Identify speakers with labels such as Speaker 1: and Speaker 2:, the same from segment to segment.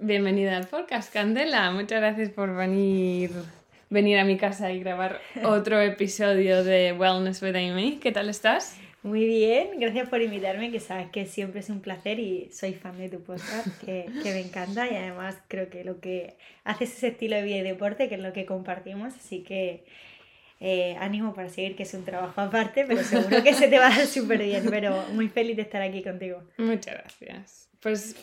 Speaker 1: Bienvenida al podcast, Candela. Muchas gracias por venir, venir a mi casa y grabar otro episodio de Wellness with Amy. ¿Qué tal estás?
Speaker 2: Muy bien, gracias por invitarme, que sabes que siempre es un placer y soy fan de tu podcast, que, que me encanta y además creo que lo que haces es ese estilo de vida y deporte, que es lo que compartimos, así que eh, ánimo para seguir, que es un trabajo aparte, pero seguro que se te va a dar súper bien. Pero muy feliz de estar aquí contigo.
Speaker 1: Muchas gracias. Pues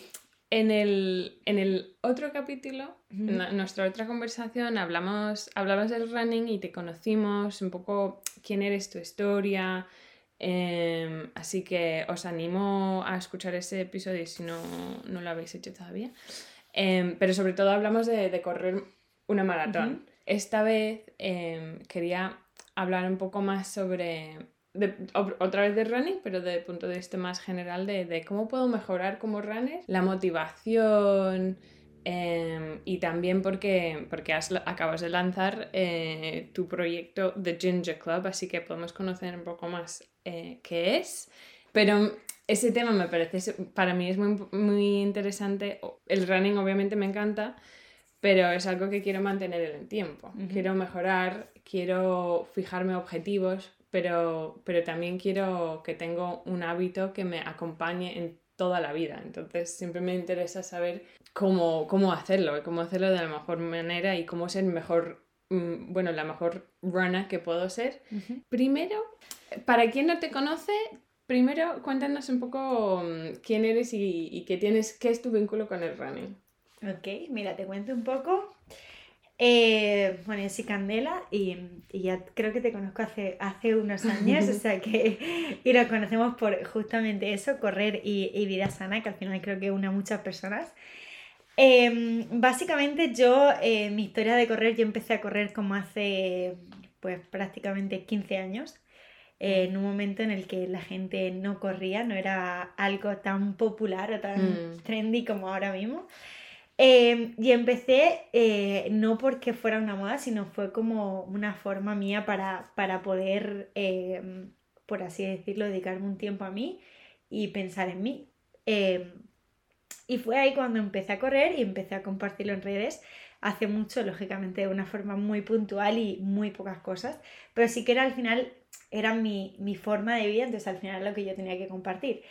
Speaker 1: en el, en el otro capítulo, en nuestra otra conversación, hablamos, hablamos del running y te conocimos un poco quién eres, tu historia. Em, así que os animo a escuchar ese episodio si no, no lo habéis hecho todavía. Em, pero sobre todo hablamos de, de correr una maratón. Esta vez em, quería hablar un poco más sobre, otra vez de running, pero desde el punto de vista más general de, cómo puedo mejorar como runner, la motivación em, y también porque, porque acabas de lanzar eh, tu proyecto The Ginger Club, así que podemos conocer un poco más eh, qué es. Pero ese tema me parece, para mí es muy, muy interesante. El running obviamente me encanta, pero es algo que quiero mantener en el tiempo. Quiero mejorar, quiero fijarme objetivos, pero, pero también quiero que tenga un hábito que me acompañe en toda la vida. Entonces siempre me interesa saber cómo, cómo hacerlo, cómo hacerlo de la mejor manera y cómo ser mejor, mm, bueno, la mejor runner que puedo ser. Primero, para quien no te conoce, primero cuéntanos un poco mm, quién eres y, y qué tienes, qué es tu vínculo con el running.
Speaker 2: Ok, mira, te cuento un poco. Eh, bueno, yo soy Candela y, ya creo que te conozco hace, hace unos años, o sea que y nos conocemos por justamente eso, correr y, vida sana, que al final creo que une a muchas personas. Em, básicamente yo, eh, mi historia de correr, yo empecé a correr como hace pues prácticamente 15 años, en un momento en el que la gente no corría, no era algo tan popular o tan mm. trendy como ahora mismo. Em, y empecé eh, no porque fuera una moda, sino fue como una forma mía para, para poder, em, por así decirlo, dedicarme un tiempo a mí y pensar en mí. Em, y fue ahí cuando empecé a correr y empecé a compartirlo en redes. Hace mucho, lógicamente, de una forma muy puntual y muy pocas cosas, pero sí que era al final, era mi, mi forma de vida, entonces al final lo que yo tenía que compartir.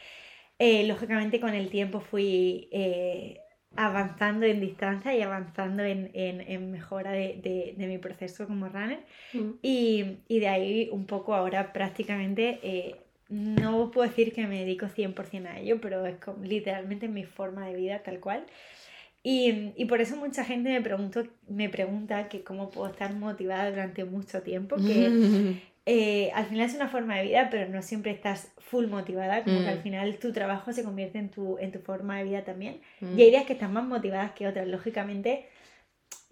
Speaker 2: Eh, lógicamente con el tiempo fui eh, avanzando en distancia y avanzando en, en, mejora de, de, mi proceso como runner. Mm. Y, y, de ahí un poco ahora prácticamente, eh, no puedo decir que me dedico 100% a ello, pero es como, literalmente mi forma de vida tal cual. Y, y, por eso mucha gente me, pregunto, me pregunta que cómo puedo estar motivada durante mucho tiempo, que Eh, al final es una forma de vida, pero no siempre estás full motivada, como que al mm. final tu trabajo se convierte en tu, en tu forma de vida también. Mm. Y hay días que están más motivadas que otras, lógicamente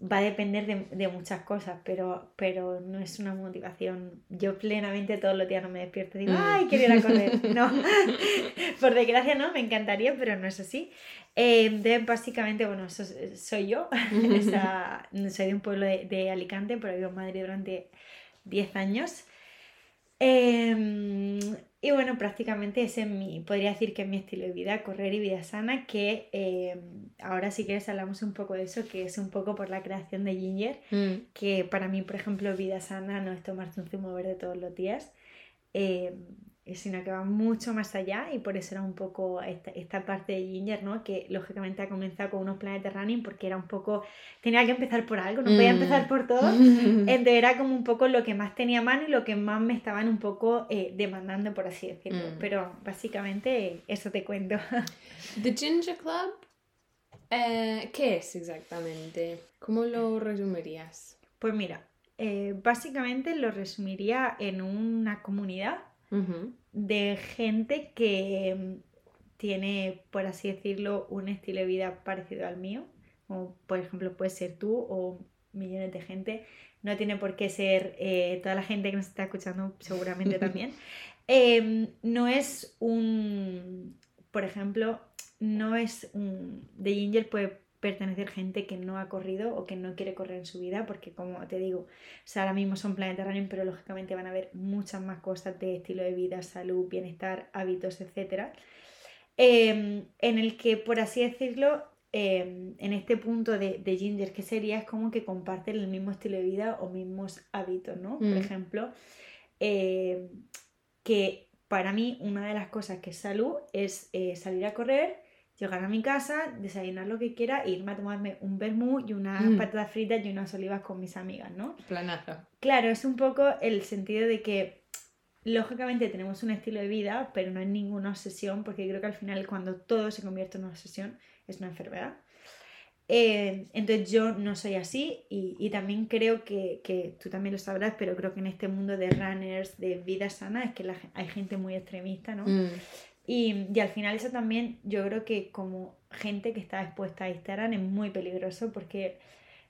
Speaker 2: va a depender de, de, muchas cosas, pero, pero no es una motivación. Yo plenamente todos los días no me despierto y digo, mm. ay, quiero ir a correr. No, por desgracia no, me encantaría, pero no es así. Eh, básicamente, bueno, eso soy yo. soy de un pueblo de, de Alicante, pero vivo en Madrid durante 10 años. Em, y bueno, prácticamente ese es mi, podría decir que es mi estilo de vida, correr y vida sana, que em, ahora si quieres hablamos un poco de eso, que es un poco por la creación de Ginger, mm. que para mí, por ejemplo, vida sana no es tomarte un zumo verde todos los días. Em, sino que va mucho más allá y por eso era un poco esta, esta, parte de Ginger, ¿no? Que lógicamente ha comenzado con unos planetas running porque era un poco, tenía que empezar por algo, no podía mm. empezar por todo, entonces era como un poco lo que más tenía a mano y lo que más me estaban un poco eh, demandando, por así decirlo. Mm. Pero básicamente eso te cuento.
Speaker 1: The Ginger Club, eh, ¿qué es exactamente? ¿Cómo lo resumirías?
Speaker 2: Pues mira, eh, básicamente lo resumiría en una comunidad de gente que tiene, por así decirlo, un estilo de vida parecido al mío, o por ejemplo puede ser tú o millones de gente, no tiene por qué ser eh, toda la gente que nos está escuchando seguramente también. Em, no es un, por ejemplo, no es un, de Ginger puede pertenecer gente que no ha corrido o que no quiere correr en su vida, porque como te digo, ahora mismo son Planet Running, pero lógicamente van a haber muchas más cosas de estilo de vida, salud, bienestar, hábitos, etc. Em, en el que, por así decirlo, em, en este punto de, de, Ginger, que sería? Es como que comparten el mismo estilo de vida o mismos hábitos, ¿no? Por
Speaker 1: Mm.
Speaker 2: ejemplo, em, que para mí una de las cosas que es salud es eh, salir a correr, llegar a mi casa, desayunar lo que quiera e irme a tomarme un vermú y unas
Speaker 1: Mm.
Speaker 2: patatas fritas y unas olivas con mis amigas, ¿no?
Speaker 1: Planazo.
Speaker 2: Claro, es un poco el sentido de que lógicamente tenemos un estilo de vida, pero no es ninguna obsesión, porque creo que al final cuando todo se convierte en una obsesión es una enfermedad. Eh, entonces yo no soy así y, y también creo que, que, tú también lo sabrás, pero creo que en este mundo de runners, de vida sana, es que la, hay gente muy extremista, ¿no?
Speaker 1: Mm.
Speaker 2: Y, y, al final eso también yo creo que como gente que está expuesta a Instagram es muy peligroso porque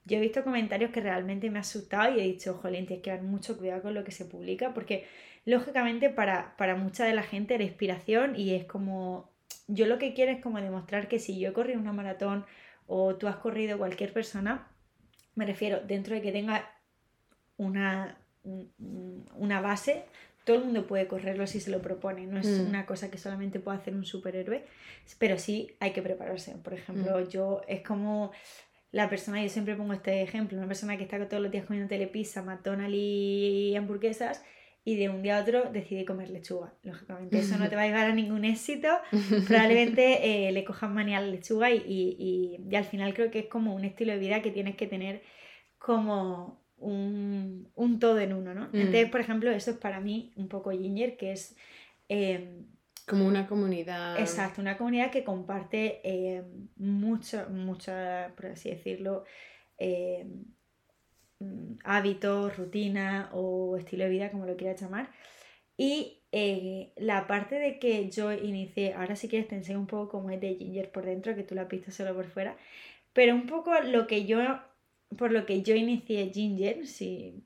Speaker 2: yo he visto comentarios que realmente me ha asustado y he dicho, jolín, tienes que dar mucho cuidado con lo que se publica porque lógicamente para, para mucha de la gente era inspiración y es como, yo lo que quiero es como demostrar que si yo he corrido una maratón o tú has corrido cualquier persona, me refiero, dentro de que tenga una, una base, todo el mundo puede correrlo si se lo propone, no es mm. una cosa que solamente puede hacer un superhéroe, pero sí hay que prepararse. Por ejemplo, mm. yo es como la persona, yo siempre pongo este ejemplo, una persona que está todos los días comiendo telepizza, McDonald's y hamburguesas y de un día a otro decide comer lechuga. Lógicamente, eso no te va a llevar a ningún éxito. Probablemente eh, le cojan manía a la lechuga y, y, y, y, al final creo que es como un estilo de vida que tienes que tener como un, un todo en uno, ¿no? Mm. Entonces, por ejemplo, eso es para mí un poco ginger, que es... Eh,
Speaker 1: como una comunidad.
Speaker 2: Exacto, una comunidad que comparte eh, mucho, mucho, por así decirlo, eh, hábitos, rutina o estilo de vida, como lo quieras llamar. Y eh, la parte de que yo inicié, ahora si quieres te enseño un poco cómo es de Ginger por dentro, que tú la has visto solo por fuera, pero un poco lo que yo, por lo que yo inicié Ginger, sí,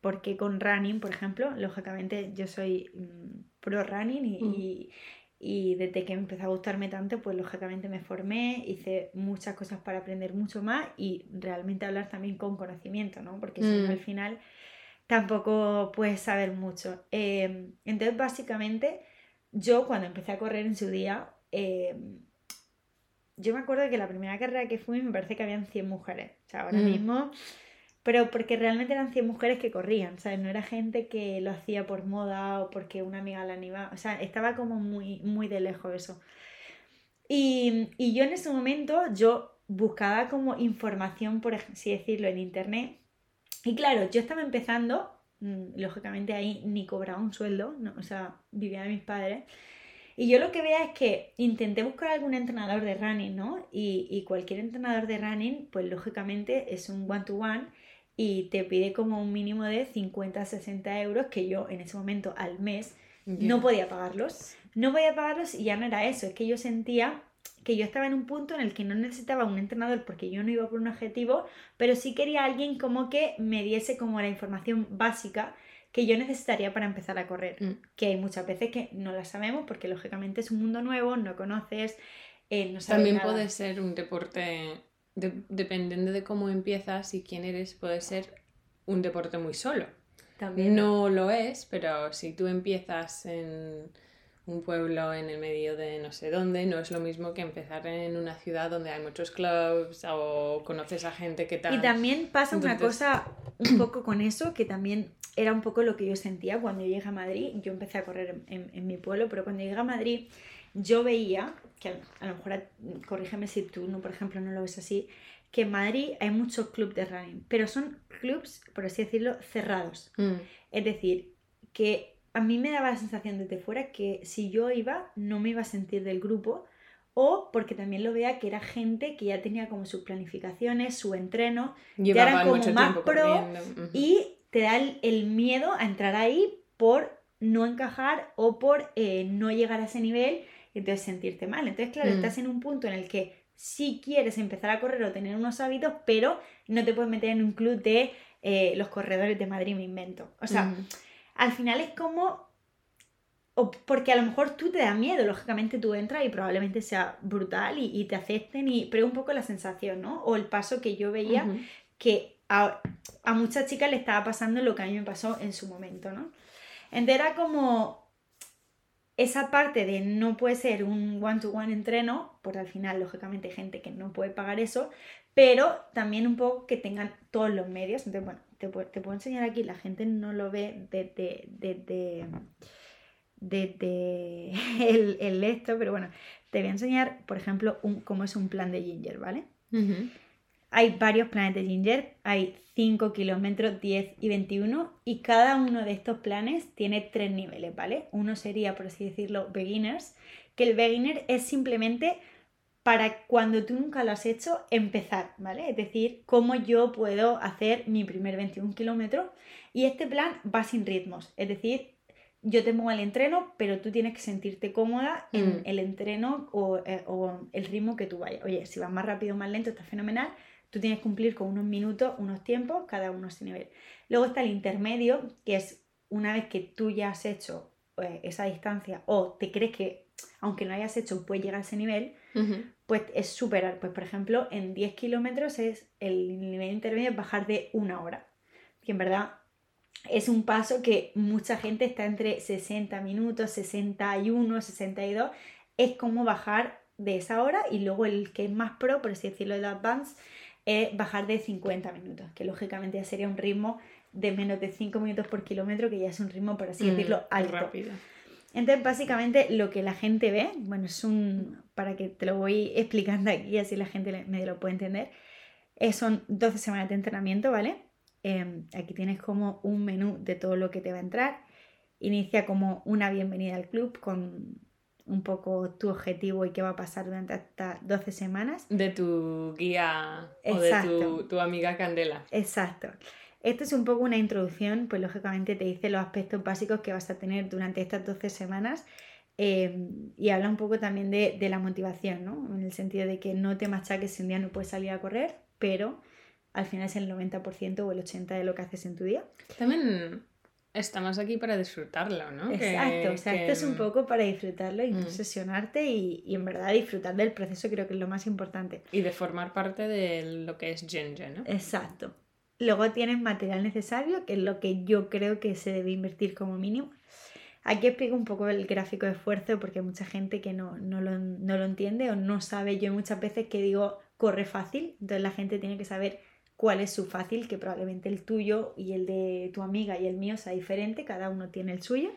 Speaker 2: porque con running, por ejemplo, lógicamente yo soy mm, pro running y, mm. y, y, desde que empezó a gustarme tanto, pues lógicamente me formé, hice muchas cosas para aprender mucho más y realmente hablar también con conocimiento, ¿no? Porque mm. si no, al final tampoco puedes saber mucho. Eh, entonces, básicamente, yo cuando empecé a correr en su día, eh, yo me acuerdo que la primera carrera que fui me parece que habían 100 mujeres. O sea, ahora mm. mismo pero porque realmente eran 100 mujeres que corrían, ¿sabes? No era gente que lo hacía por moda o porque una amiga la animaba, o sea, estaba como muy, muy de lejos eso. Y, y yo en ese momento, yo buscaba como información, por así decirlo, en internet. Y claro, yo estaba empezando, lógicamente ahí ni cobraba un sueldo, ¿no? o sea, vivía de mis padres. Y yo lo que veía es que intenté buscar algún entrenador de running, ¿no? Y, y cualquier entrenador de running, pues lógicamente es un one-to-one. -one, y te pide como un mínimo de 50, 60 euros que yo en ese momento al mes yeah. no podía pagarlos. No podía pagarlos y ya no era eso, es que yo sentía que yo estaba en un punto en el que no necesitaba un entrenador porque yo no iba por un objetivo, pero sí quería alguien como que me diese como la información básica que yo necesitaría para empezar a correr, mm. que hay muchas veces que no la sabemos porque lógicamente es un mundo nuevo, no conoces, eh, no sabes
Speaker 1: También
Speaker 2: nada.
Speaker 1: puede ser un deporte de, dependiendo de cómo empiezas y quién eres, puede ser un deporte muy solo.
Speaker 2: También.
Speaker 1: No lo es, pero si tú empiezas en un pueblo en el medio de no sé dónde, no es lo mismo que empezar en una ciudad donde hay muchos clubs o conoces a gente que tal.
Speaker 2: Y también pasa Entonces... una cosa un poco con eso, que también era un poco lo que yo sentía cuando llegué a Madrid. Yo empecé a correr en, en, en mi pueblo, pero cuando llegué a Madrid yo veía, que a, lo mejor, corrígeme si tú, no, por ejemplo, no lo ves así, que en Madrid hay muchos clubes de running, pero son clubs, por así decirlo, cerrados.
Speaker 1: Mm.
Speaker 2: Es decir, que a mí me daba la sensación desde fuera que si yo iba, no me iba a sentir del grupo, o porque también lo veía que era gente que ya tenía como sus planificaciones, su entreno,
Speaker 1: Llevaban
Speaker 2: ya eran como más pro y te da el, el miedo a entrar ahí por no encajar o por eh, no llegar a ese nivel y entonces sentirte mal. Entonces, claro,
Speaker 1: Mm.
Speaker 2: estás en un punto en el que sí quieres empezar a correr o tener unos hábitos, pero no te puedes meter en un club de eh, los corredores de Madrid, me invento. O sea,
Speaker 1: Ujú.
Speaker 2: al final es como... O porque a lo mejor tú te da miedo, lógicamente tú entras y probablemente sea brutal y, y te acepten, y, pero es un poco la sensación, ¿no? O el paso que yo veía que a, a muchas chicas le estaba pasando lo que a mí me pasó en su momento, ¿no? Entonces era como... esa parte de no puede ser un one-to-one entreno, porque al final, lógicamente, hay gente que no puede pagar eso, pero también un poco que tengan todos los medios. Entonces, bueno, te, puedo enseñar aquí, la gente no lo ve desde de, de, el, el, esto, pero bueno, te voy a enseñar, por ejemplo, un, cómo es un plan de Ginger, ¿vale? Hay varios planes de Ginger, hay 5 kilómetros, 10 y 21, y cada uno de estos planes tiene tres niveles, ¿vale? Uno sería, por así decirlo, beginners, que el beginner es simplemente para cuando tú nunca lo has hecho, empezar, ¿vale? Es decir, cómo yo puedo hacer mi primer 21 kilómetros. Y este plan va sin ritmos, es decir, yo te pongo el entreno, pero tú tienes que sentirte cómoda en mm. el entreno eh, o, el ritmo que tú vayas. Oye, si vas más rápido o más lento, está fenomenal. Tú tienes que cumplir con unos minutos, unos tiempos, cada uno a ese nivel. Luego está el intermedio, que es una vez que tú ya has hecho eh, esa distancia o te crees que, aunque no hayas hecho, puedes llegar a ese nivel, pues es superar. Pues, por ejemplo, en 10 kilómetros es el nivel intermedio es bajar de una hora. Que en verdad es un paso que mucha gente está entre 60 minutos, 61, 62. Es como bajar de esa hora y luego el que es más pro, por así decirlo, el advance, es bajar de 50 minutos, que lógicamente ya sería un ritmo de menos de 5 minutos por kilómetro, que ya es un ritmo, por así mm, decirlo, alto. Rápido. Entonces, básicamente, lo que la gente ve, bueno, es un, para que te lo voy explicando aquí, así la gente me lo puede entender, son 12 semanas de entrenamiento, ¿vale? Em, aquí tienes como un menú de todo lo que te va a entrar. Inicia como una bienvenida al club con un poco tu objetivo y qué va a pasar durante estas 12 semanas.
Speaker 1: De tu guía o de tu, amiga Candela.
Speaker 2: Exacto. Esto es un poco una introducción, pues lógicamente te dice los aspectos básicos que vas a tener durante estas 12 semanas em, y habla un poco también de, de, la motivación, ¿no? En el sentido de que no te machaques si un día no puedes salir a correr, pero al final es el 90% o el 80% de lo que haces en tu día.
Speaker 1: También estamos aquí para disfrutarlo, ¿no?
Speaker 2: Exacto, o sea, esto es un poco para disfrutarlo y mm. obsesionarte y, y, en verdad disfrutar del proceso creo que es lo más importante.
Speaker 1: Y de formar parte de lo que es Ginger, ¿no?
Speaker 2: Exacto. Luego tienes material necesario, que es lo que yo creo que se debe invertir como mínimo. Aquí explico un poco el gráfico de esfuerzo porque hay mucha gente que no, no, lo, no lo entiende o no sabe. Yo muchas veces que digo corre fácil, entonces la gente tiene que saber cuál es su fácil, que probablemente el tuyo y el de tu amiga y el mío sea diferente, cada uno tiene el suyo.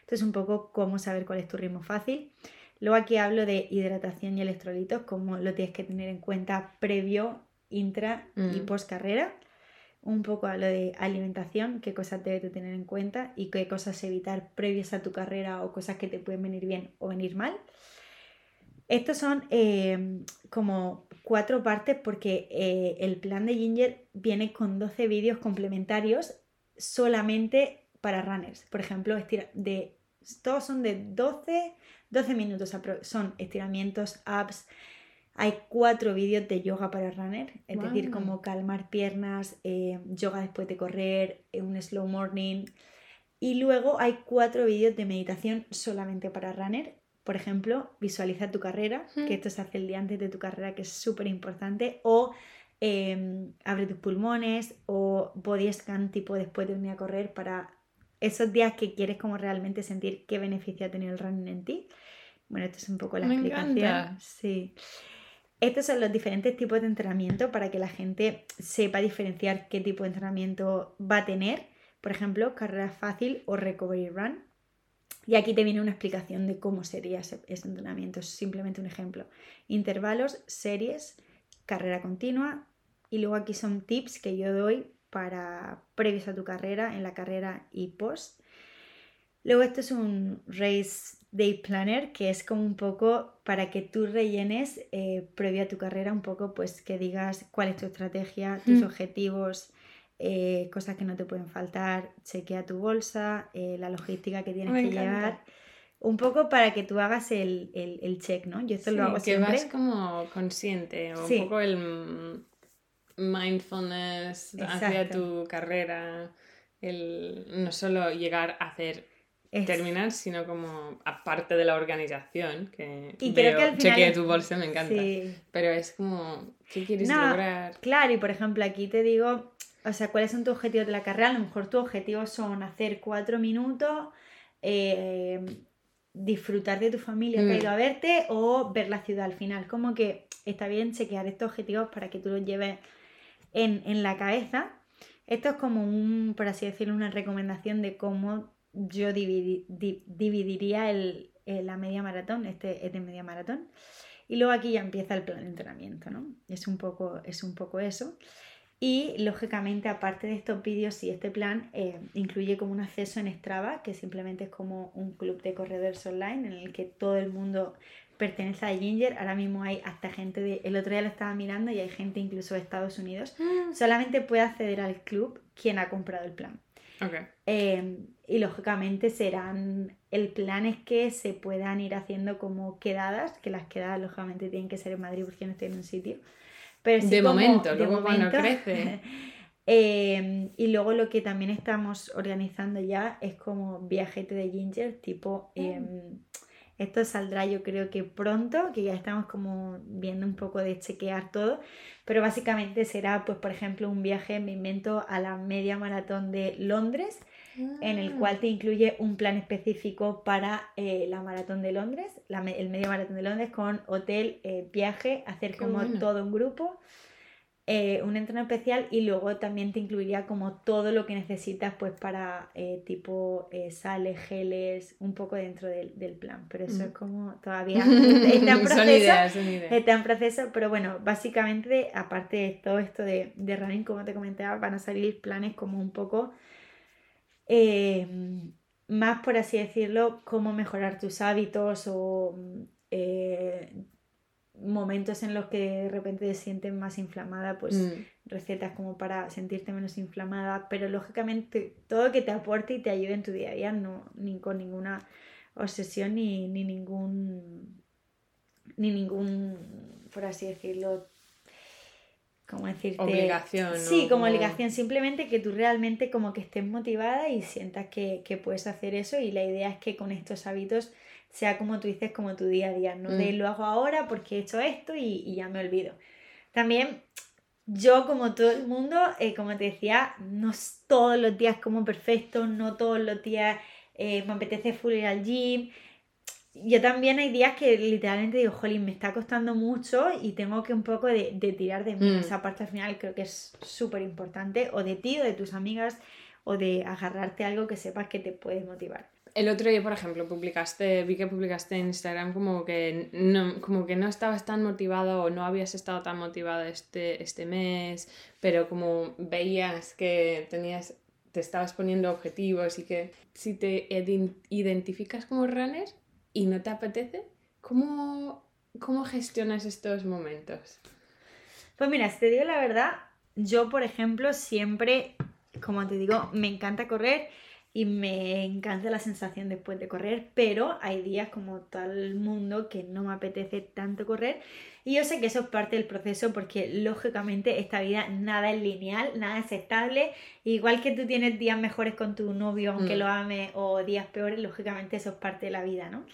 Speaker 2: Entonces un poco cómo saber cuál es tu ritmo fácil. Luego aquí hablo de hidratación y electrolitos, cómo lo tienes que tener en cuenta previo, intra y mm. post carrera. Un poco hablo de alimentación, qué cosas debes de tener en cuenta y qué cosas evitar previas a tu carrera o cosas que te pueden venir bien o venir mal. Estos son eh, como cuatro partes porque eh, el plan de Ginger viene con 12 vídeos complementarios solamente para runners. Por ejemplo, de, todos son de 12, 12 minutos, son estiramientos, apps. Hay cuatro vídeos de yoga para runner, es decir, como calmar piernas, eh, yoga después de correr, un slow morning. Y luego hay cuatro vídeos de meditación solamente para runner, por ejemplo, visualiza tu carrera, que esto se hace el día antes de tu carrera, que es súper importante, o em, abre tus pulmones, o body scan tipo después de día a correr para esos días que quieres como realmente sentir qué beneficio ha tenido el running en ti. Bueno, esto es un poco la Me explicación. Encanta. Sí. Estos son los diferentes tipos de entrenamiento para que la gente sepa diferenciar qué tipo de entrenamiento va a tener. Por ejemplo, carrera fácil o recovery run. Y aquí te viene una explicación de cómo sería ese, entrenamiento. Es simplemente un ejemplo. Intervalos, series, carrera continua. Y luego aquí son tips que yo doy para previos a tu carrera, en la carrera y post. Luego esto es un Race Day Planner, que es como un poco para que tú rellenes eh, previo a tu carrera, un poco pues que digas cuál es tu estrategia, tus mm. objetivos, eh, cosas que no te pueden faltar, chequea tu bolsa, eh, la logística que tienes que llevar. Un poco para que tú hagas el, el, check, ¿no? Yo esto lo hago
Speaker 1: que vas como consciente, o un poco el mindfulness hacia tu carrera, el no solo llegar a hacer terminar, sino como aparte de la organización, que y creo que al final... tu bolsa, me encanta. Pero es como, ¿qué quieres lograr?
Speaker 2: Claro, y por ejemplo aquí te digo, o sea, cuáles son tus objetivos de la carrera. A lo mejor tus objetivos son hacer cuatro minutos, eh, disfrutar de tu familia que ha
Speaker 1: Mm.
Speaker 2: ido a verte o ver la ciudad al final. Como que está bien chequear estos objetivos para que tú los lleves en, en la cabeza. Esto es como un, por así decirlo, una recomendación de cómo yo dividi- di- dividiría el, el- la media maratón, este, este media maratón. Y luego aquí ya empieza el plan de entrenamiento, ¿no? Es un poco, es un poco eso. Y lógicamente, aparte de estos vídeos y este plan, eh, incluye como un acceso en Strava, que simplemente es como un club de corredores online en el que todo el mundo pertenece a Ginger. Ahora mismo hay hasta gente de. El otro día lo estaba mirando y hay gente incluso de Estados Unidos. Solamente puede acceder al club quien ha comprado el plan. Eh, y lógicamente serán. El plan es que se puedan ir haciendo como quedadas, que las quedadas lógicamente tienen que ser en Madrid porque no estoy en un sitio. Pero sí
Speaker 1: De
Speaker 2: como-
Speaker 1: momento,
Speaker 2: de
Speaker 1: luego cuando
Speaker 2: momento.
Speaker 1: crece.
Speaker 2: Eh, y luego lo que también estamos organizando ya es como viajete de Ginger, tipo. eh, esto saldrá yo creo que pronto, que ya estamos como viendo un poco de chequear todo, pero básicamente será pues por ejemplo un viaje, me invento, a la media maratón de Londres, en el cual te incluye un plan específico para eh, la maratón de Londres, la el medio maratón de Londres con hotel, eh, viaje, hacer
Speaker 1: Qué
Speaker 2: como
Speaker 1: bueno.
Speaker 2: todo un grupo, eh, un entreno especial y luego también te incluiría como todo lo que necesitas pues para eh, tipo eh, sales, geles, un poco dentro del, del plan, pero eso
Speaker 1: Mm.
Speaker 2: es como todavía está en
Speaker 1: son
Speaker 2: proceso.
Speaker 1: ideas, son ideas.
Speaker 2: Está en proceso, pero bueno, básicamente, aparte de todo esto de, de running, como te comentaba, van a salir planes como un poco eh, más, por así decirlo, cómo mejorar tus hábitos o eh, momentos en los que de repente te sientes más inflamada, pues
Speaker 1: Mm.
Speaker 2: recetas como para sentirte menos inflamada, pero lógicamente todo que te aporte y te ayude en tu día a día, no ni con ninguna obsesión ni, ni ningún ni ningún, por así decirlo, ¿cómo decirte?
Speaker 1: Obligación,
Speaker 2: Sí, como
Speaker 1: Como-
Speaker 2: obligación, simplemente que tú realmente como que estés motivada y sientas que, que puedes hacer eso y la idea es que con estos hábitos sea como tú dices, como tu día a día, no de
Speaker 1: Mm.
Speaker 2: lo hago ahora porque he hecho esto y, y ya me olvido. También yo, como todo el mundo, eh, como te decía, no todos los días como perfecto, no todos los días eh, me apetece full ir al gym. Yo también hay días que literalmente digo, jolín, me está costando mucho y tengo que un poco de, de tirar de mí.
Speaker 1: Mm.
Speaker 2: Esa parte al final creo que es súper importante, o de ti, o de tus amigas, o de agarrarte a algo que sepas que te puede motivar.
Speaker 1: El otro día, por ejemplo, publicaste, vi que publicaste en Instagram como que no, como que no estabas tan motivado o no habías estado tan motivado este, este mes, pero como veías que tenías, te estabas poniendo objetivos y que si te identificas como runner y no te apetece, ¿cómo, cómo gestionas estos momentos?
Speaker 2: Pues mira, si te digo la verdad, yo por ejemplo siempre, como te digo, me encanta correr y me encanta la sensación después de correr, pero hay días como el mundo que no me apetece tanto correr y yo sé que eso es parte del proceso porque lógicamente esta vida nada es lineal, nada es estable, igual que tú tienes días mejores con tu novio aunque
Speaker 1: Mm.
Speaker 2: lo ame o días peores, lógicamente eso es parte de la vida, ¿no?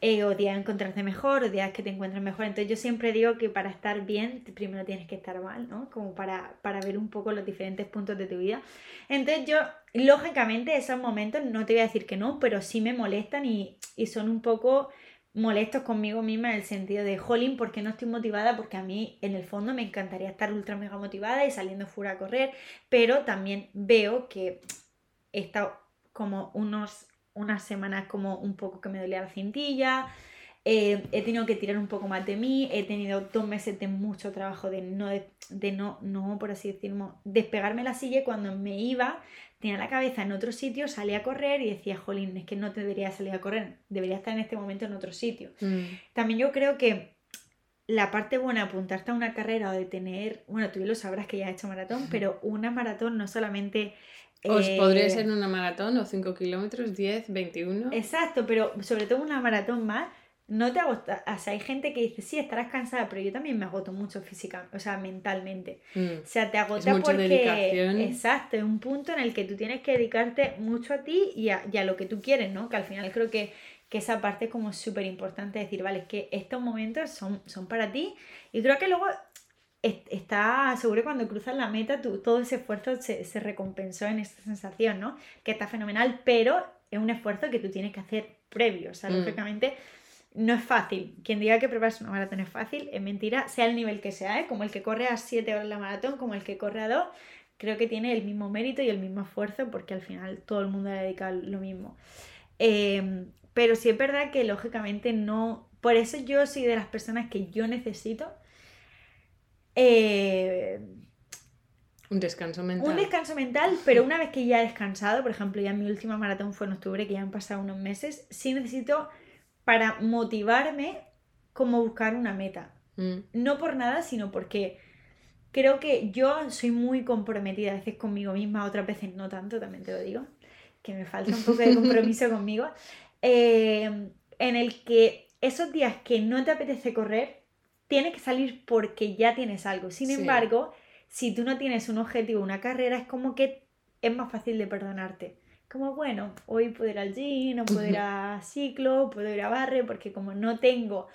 Speaker 2: Eh, o días encontrarte mejor, o días que te encuentres mejor. Entonces yo siempre digo que para estar bien, primero tienes que estar mal, ¿no? Como para, para ver un poco los diferentes puntos de tu vida. Entonces yo, lógicamente, esos momentos, no te voy a decir que no, pero sí me molestan y, y son un poco molestos conmigo misma en el sentido de, jolín, ¿por qué no estoy motivada? Porque a mí, en el fondo, me encantaría estar ultra mega motivada y saliendo fuera a correr, pero también veo que he estado como unos, unas semanas como un poco que me dolía la cintilla, eh, he tenido que tirar un poco más de mí, he tenido dos meses de mucho trabajo de no, de, no, no, por así decirlo, despegarme la silla y cuando me iba tenía la cabeza en otro sitio, salía a correr y decía, jolín, es que no debería salir a correr, debería estar en este momento en otro sitio.
Speaker 1: Mm.
Speaker 2: También yo creo que la parte buena de apuntarte a una carrera o de tener, bueno, tú ya lo sabrás que ya has hecho maratón, pero una maratón no solamente...
Speaker 1: Os
Speaker 2: eh,
Speaker 1: podría ser una maratón o 5 kilómetros, 10, 21.
Speaker 2: Exacto, pero sobre todo una maratón más, no te agota. O sea, hay gente que dice, sí, estarás cansada, pero yo también me agoto mucho físicamente, o sea, mentalmente.
Speaker 1: Mm.
Speaker 2: O sea, te agota porque.
Speaker 1: dedicación.
Speaker 2: Exacto, es un punto en el que tú tienes que dedicarte mucho a ti y a, y a lo que tú quieres, ¿no? Que al final creo que, que esa parte es como súper importante decir, vale, es que estos momentos son, son para ti. Y creo que luego está seguro que cuando cruzas la meta, tú, todo ese esfuerzo se, se recompensó en esta sensación, ¿no? Que está fenomenal, pero es un esfuerzo que tú tienes que hacer previo. O sea,
Speaker 1: Mm.
Speaker 2: lógicamente no es fácil. Quien diga que prepararse una maratón es fácil, es mentira, sea el nivel que sea, ¿eh? como el que corre a 7 horas la maratón, como el que corre a 2, creo que tiene el mismo mérito y el mismo esfuerzo porque al final todo el mundo le dedica lo mismo. Eh, pero sí es verdad que lógicamente no... Por eso yo soy de las personas que yo necesito eh,
Speaker 1: Un descanso mental.
Speaker 2: un descanso mental, pero una vez que ya he descansado, por ejemplo, ya mi última maratón fue en octubre, que ya han pasado unos meses, sí necesito para motivarme como buscar una meta.
Speaker 1: Mm,
Speaker 2: No por nada, sino porque creo que yo soy muy comprometida a veces conmigo misma, otras veces no tanto, también te lo digo, que me falta un poco de compromiso conmigo, eh, en el que esos días que no te apetece correr, tiene que salir porque ya tienes algo. Sin
Speaker 1: Sí.
Speaker 2: embargo, si tú no tienes un objetivo, una carrera, es como que es más fácil de perdonarte. Como, bueno, hoy puedo ir al gym, o puedo ir a ciclo, puedo ir a barre, porque como no tengo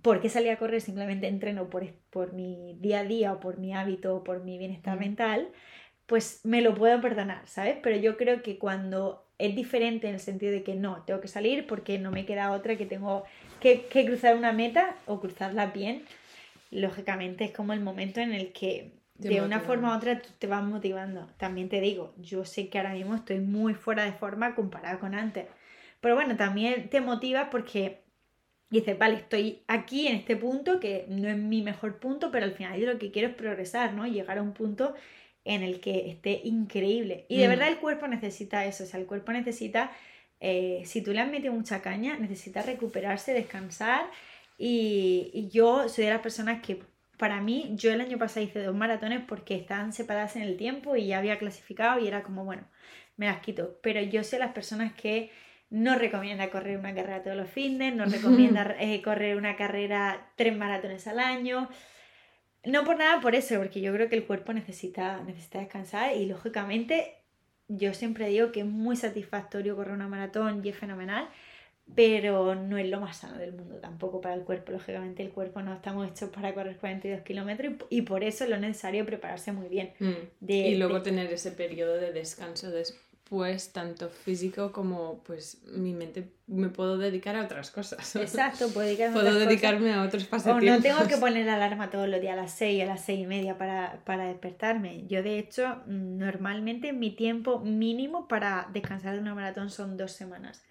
Speaker 2: por qué salir a correr, simplemente entreno por, por mi día a día o por mi hábito o por mi bienestar
Speaker 1: Mm.
Speaker 2: mental, pues me lo puedo perdonar, ¿sabes? Pero yo creo que cuando es diferente en el sentido de que no, tengo que salir porque no me queda otra, que tengo que, que cruzar una meta o cruzarla bien, lógicamente es como el momento en el que de una forma u otra tú te vas motivando. También te digo, yo sé que ahora mismo estoy muy fuera de forma comparada con antes. Pero bueno, también te motiva porque dices, vale, estoy aquí en este punto que no es mi mejor punto, pero al final yo lo que quiero es progresar, ¿no? Llegar a un punto en el que esté increíble. Y de
Speaker 1: Mm.
Speaker 2: verdad el cuerpo necesita eso, o sea, el cuerpo necesita, eh, si tú le has metido mucha caña, necesita recuperarse, descansar. Y, y yo soy de las personas que, para mí, yo el año pasado hice dos maratones porque estaban separadas en el tiempo y ya había clasificado y era como, bueno, me las quito. Pero yo soy de las personas que no recomienda correr una carrera todos los fines, no recomienda eh, correr una carrera tres maratones al año. No por nada por eso, porque yo creo que el cuerpo necesita, necesita descansar y lógicamente yo siempre digo que es muy satisfactorio correr una maratón y es fenomenal, pero no es lo más sano del mundo tampoco para el cuerpo. Lógicamente el cuerpo no estamos hechos para correr 42 kilómetros y, por eso es lo necesario prepararse muy bien.
Speaker 1: mm.
Speaker 2: De-
Speaker 1: y luego
Speaker 2: de-
Speaker 1: tener ese periodo de descanso después, tanto físico como pues mi mente me puedo dedicar a otras cosas.
Speaker 2: Exacto, puedo dedicarme a
Speaker 1: Puedo
Speaker 2: otras cosas.
Speaker 1: dedicarme a otros
Speaker 2: O
Speaker 1: pasatiempos.
Speaker 2: no tengo que poner la alarma todos los días a las 6, a las 6 y media para, para despertarme. Yo, de hecho, mm, normalmente mi tiempo mínimo para descansar de una maratón son dos semanas.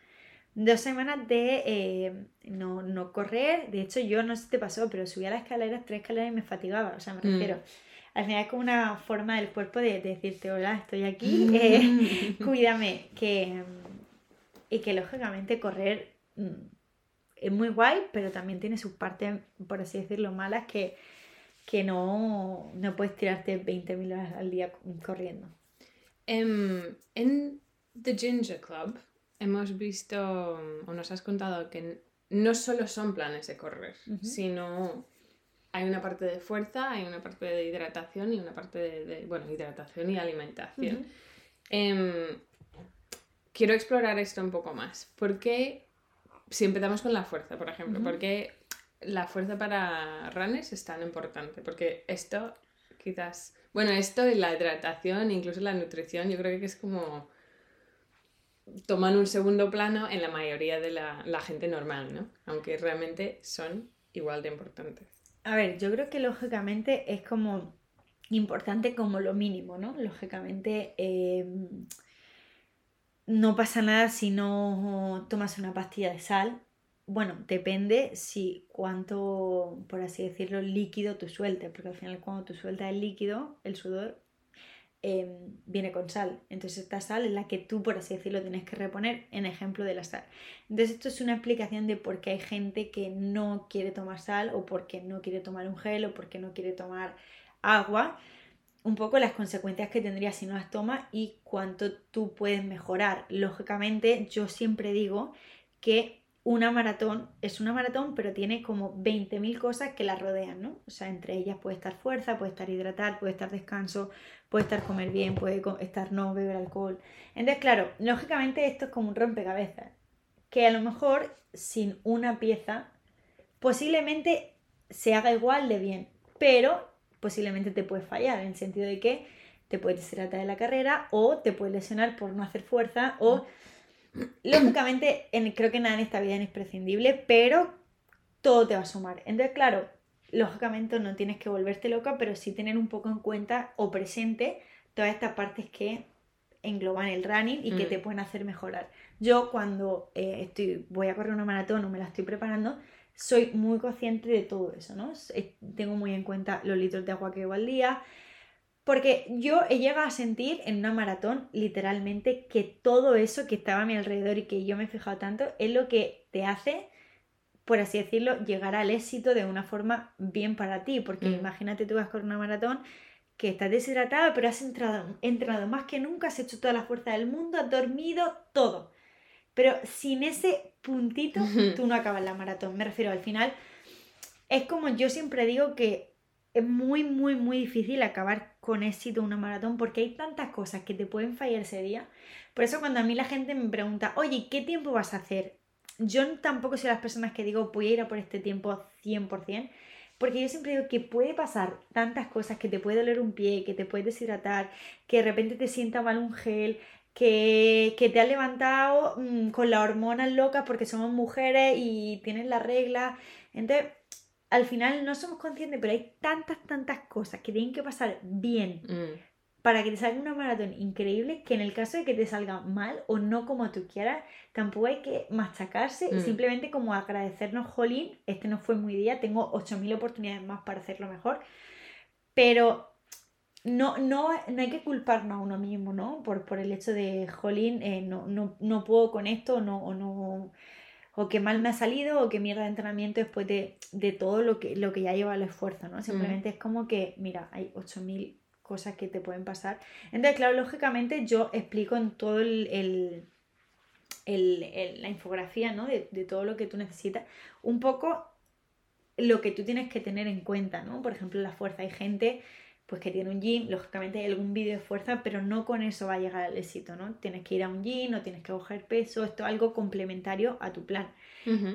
Speaker 2: Dos semanas de eh, no, no correr. De hecho, yo no sé si te pasó, pero subía las escaleras, tres escaleras y me fatigaba. O sea, me
Speaker 1: Mm.
Speaker 2: Al final es como una forma del cuerpo de, de decirte, hola, estoy aquí. eh, cuídame, que, y que lógicamente correr mm, es muy guay, pero también tiene sus partes, por así decirlo, malas que, que no, no puedes tirarte 20.000 horas al día corriendo.
Speaker 1: Em, en The Ginger Club hemos visto, o nos has contado que no solo son planes de correr, sino hay una parte de fuerza, hay una parte de hidratación y una parte de, de, bueno, hidratación y alimentación. Em, quiero explorar esto un poco más. ¿Por qué, si empezamos con la fuerza, por ejemplo,
Speaker 2: Ujú.
Speaker 1: por qué la fuerza para runners es tan importante? Porque esto quizás, bueno, esto y la hidratación, incluso la nutrición, yo creo que es como toman un segundo plano en la mayoría de la, la gente normal, ¿no? Aunque realmente son igual de importantes.
Speaker 2: A ver, yo creo que lógicamente es como importante como lo mínimo, ¿no? Lógicamente eh, no pasa nada si no tomas una pastilla de sal. Bueno, depende si cuánto, por así decirlo, líquido tú sueltes, porque al final cuando tú sueltas el líquido, el sudor, eh, viene con sal. Entonces esta sal es la que tú, por así decirlo, tienes que reponer en ejemplo de la sal. Entonces esto es una explicación de por qué hay gente que no quiere tomar sal o porque no quiere tomar un gel o porque no quiere tomar agua. Un poco las consecuencias que tendría si no las tomas y cuánto tú puedes mejorar. Lógicamente yo siempre digo que una maratón es una maratón, pero tiene como 20.000 cosas que la rodean, ¿no? O sea, entre ellas puede estar fuerza, puede estar hidratar, puede estar descanso, puede estar comer bien, puede estar no beber alcohol. Entonces, claro, lógicamente esto es como un rompecabezas, que a lo mejor sin una pieza posiblemente se haga igual de bien, pero posiblemente te puede fallar, en el sentido de que te puedes deshidratar de la carrera o te puedes lesionar por no hacer fuerza o lógicamente, creo que nada en esta vida es imprescindible, pero todo te va a sumar. Entonces, claro, lógicamente no tienes que volverte loca, pero sí tener un poco en cuenta o presente todas estas partes que engloban el running y que te mm. pueden hacer mejorar. Yo cuando eh, estoy, voy a correr una maratón o me la estoy preparando, soy muy consciente de todo eso, ¿no? Tengo muy en cuenta los litros de agua que bebo al día, porque yo he llegado a sentir en una maratón literalmente que todo eso que estaba a mi alrededor y que yo me he fijado tanto es lo que te hace, por así decirlo, llegar al éxito de una forma bien para ti. Porque mm. imagínate tú vas con una maratón que estás deshidratada, pero has entrado, entrenado más que nunca, has hecho toda la fuerza del mundo, has dormido, todo. Pero sin ese puntito, tú no acabas la maratón. Me refiero al final, es como yo siempre digo que es muy, muy, muy difícil acabar con éxito una maratón porque hay tantas cosas que te pueden fallar ese día. Por eso cuando a mí la gente me pregunta, oye, ¿qué tiempo vas a hacer? Yo tampoco soy las personas que digo, voy a ir a por este tiempo 100%, porque yo siempre digo que puede pasar tantas cosas, que te puede doler un pie, que te puede deshidratar, que de repente te sienta mal un gel, que, te has levantado mm, con las hormonas locas porque somos mujeres y tienes la regla. Entonces, al final no somos conscientes, pero hay tantas, tantas cosas que tienen que pasar bien mm. para que te salga una maratón increíble que en el caso de que te salga mal o no como tú quieras, tampoco hay que machacarse, mm. simplemente como agradecernos, jolín, este no fue muy día, tengo 8.000 oportunidades más para hacerlo mejor, pero no, no, no hay que culparnos a uno mismo, ¿no? Por, por el hecho de, jolín, eh, no, no, no, puedo con esto no, o no, o que mal me ha salido o que mierda de entrenamiento después de, de todo lo que, lo que ya lleva el esfuerzo, ¿no? Simplemente es como que, mira, hay 8000 cosas que te pueden pasar. Entonces, claro, lógicamente yo explico en todo el, el, el, la infografía, ¿no? De, de todo lo que tú necesitas, un poco lo que tú tienes que tener en cuenta, ¿no? Por ejemplo, la fuerza. Hay gente pues que tiene un gym, lógicamente hay algún vídeo de fuerza, pero no con eso va a llegar al éxito, ¿no? Tienes que ir a un gym, no tienes que coger peso, esto es algo complementario a tu plan.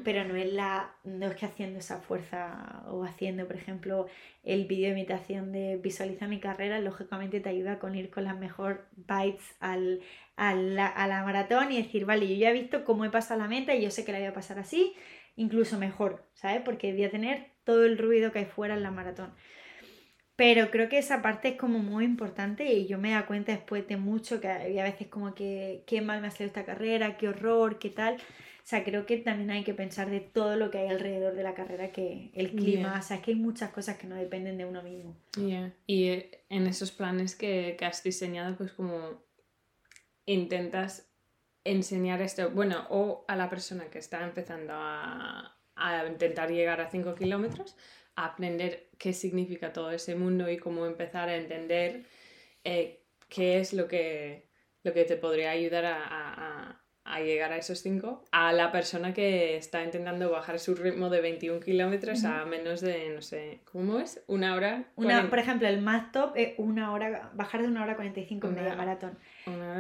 Speaker 2: Pero no es la, no es que haciendo esa fuerza o haciendo, por ejemplo, el vídeo de imitación de visualiza mi carrera, lógicamente te ayuda con ir con las mejor bites al, a la maratón y decir, vale, yo ya he visto cómo he pasado la meta y yo sé que la voy a pasar así, incluso mejor, ¿sabes? Porque voy a tener todo el ruido que hay fuera en la maratón. Pero creo que esa parte es como muy importante y yo me da cuenta después de mucho que había veces como que qué mal me ha salido esta carrera, qué horror, qué tal. O sea, creo que también hay que pensar de todo lo que hay alrededor de la carrera, que el clima, o sea, que hay muchas cosas que no dependen de uno mismo.
Speaker 1: Y eh, en esos planes que, que has diseñado, pues como intentas enseñar esto, bueno, o a la persona que está empezando a, a intentar llegar a 5 kilómetros, aprender qué significa todo ese mundo y cómo empezar a entender eh, qué es lo que, lo que te podría ayudar a, llegar a esos cinco, a la persona que está intentando bajar su ritmo de 21 kilómetros a menos de, no sé, ¿cómo es? Una hora.
Speaker 2: Una, por ejemplo, el más top es una hora, bajar de una hora 45 en media maratón.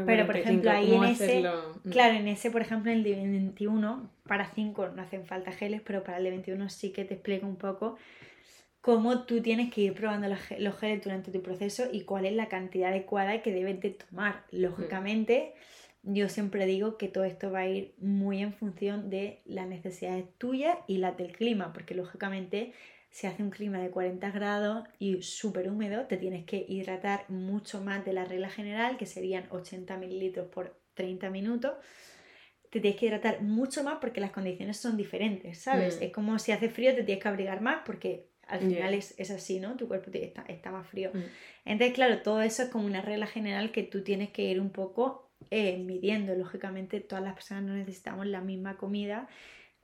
Speaker 2: Pero, por ejemplo, ahí en ese, mm. claro, en ese, por ejemplo, en el de 21, para 5 no hacen falta geles, pero para el de 21 sí que te explico un poco cómo tú tienes que ir probando los, geles durante tu proceso y cuál es la cantidad adecuada que debes de tomar. Lógicamente, yo siempre digo que todo esto va a ir muy en función de las necesidades tuyas y las del clima, porque lógicamente si hace un clima de 40 grados y súper húmedo, te tienes que hidratar mucho más de la regla general, que serían 80 mililitros por 30 minutos. Te tienes que hidratar mucho más porque las condiciones son diferentes, ¿sabes? Mm. Es como si hace frío, te tienes que abrigar más porque al final es, es, así, ¿no? Tu cuerpo está, está más frío. Mm. Entonces, claro, todo eso es como una regla general que tú tienes que ir un poco eh, midiendo. Lógicamente, todas las personas no necesitamos la misma comida.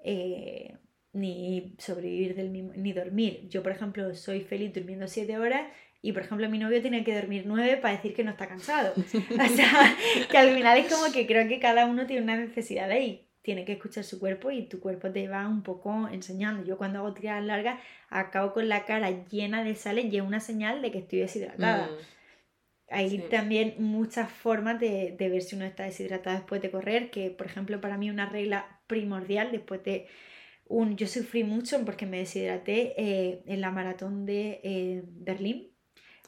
Speaker 2: Eh, ni sobrevivir del mismo, ni dormir. Yo, por ejemplo, soy feliz durmiendo 7 horas y, por ejemplo, mi novio tiene que dormir 9 para decir que no está cansado. o sea, que al final es como que creo que cada uno tiene una necesidad de ahí tiene que escuchar su cuerpo y tu cuerpo te va un poco enseñando. Yo cuando hago tiradas largas acabo con la cara llena de sales y es una señal de que estoy deshidratada. Mm. Hay también muchas formas de, de, ver si uno está deshidratado después de correr, que por ejemplo para mí una regla primordial después de un... Yo sufrí mucho porque me deshidraté eh, en la maratón de eh, Berlín,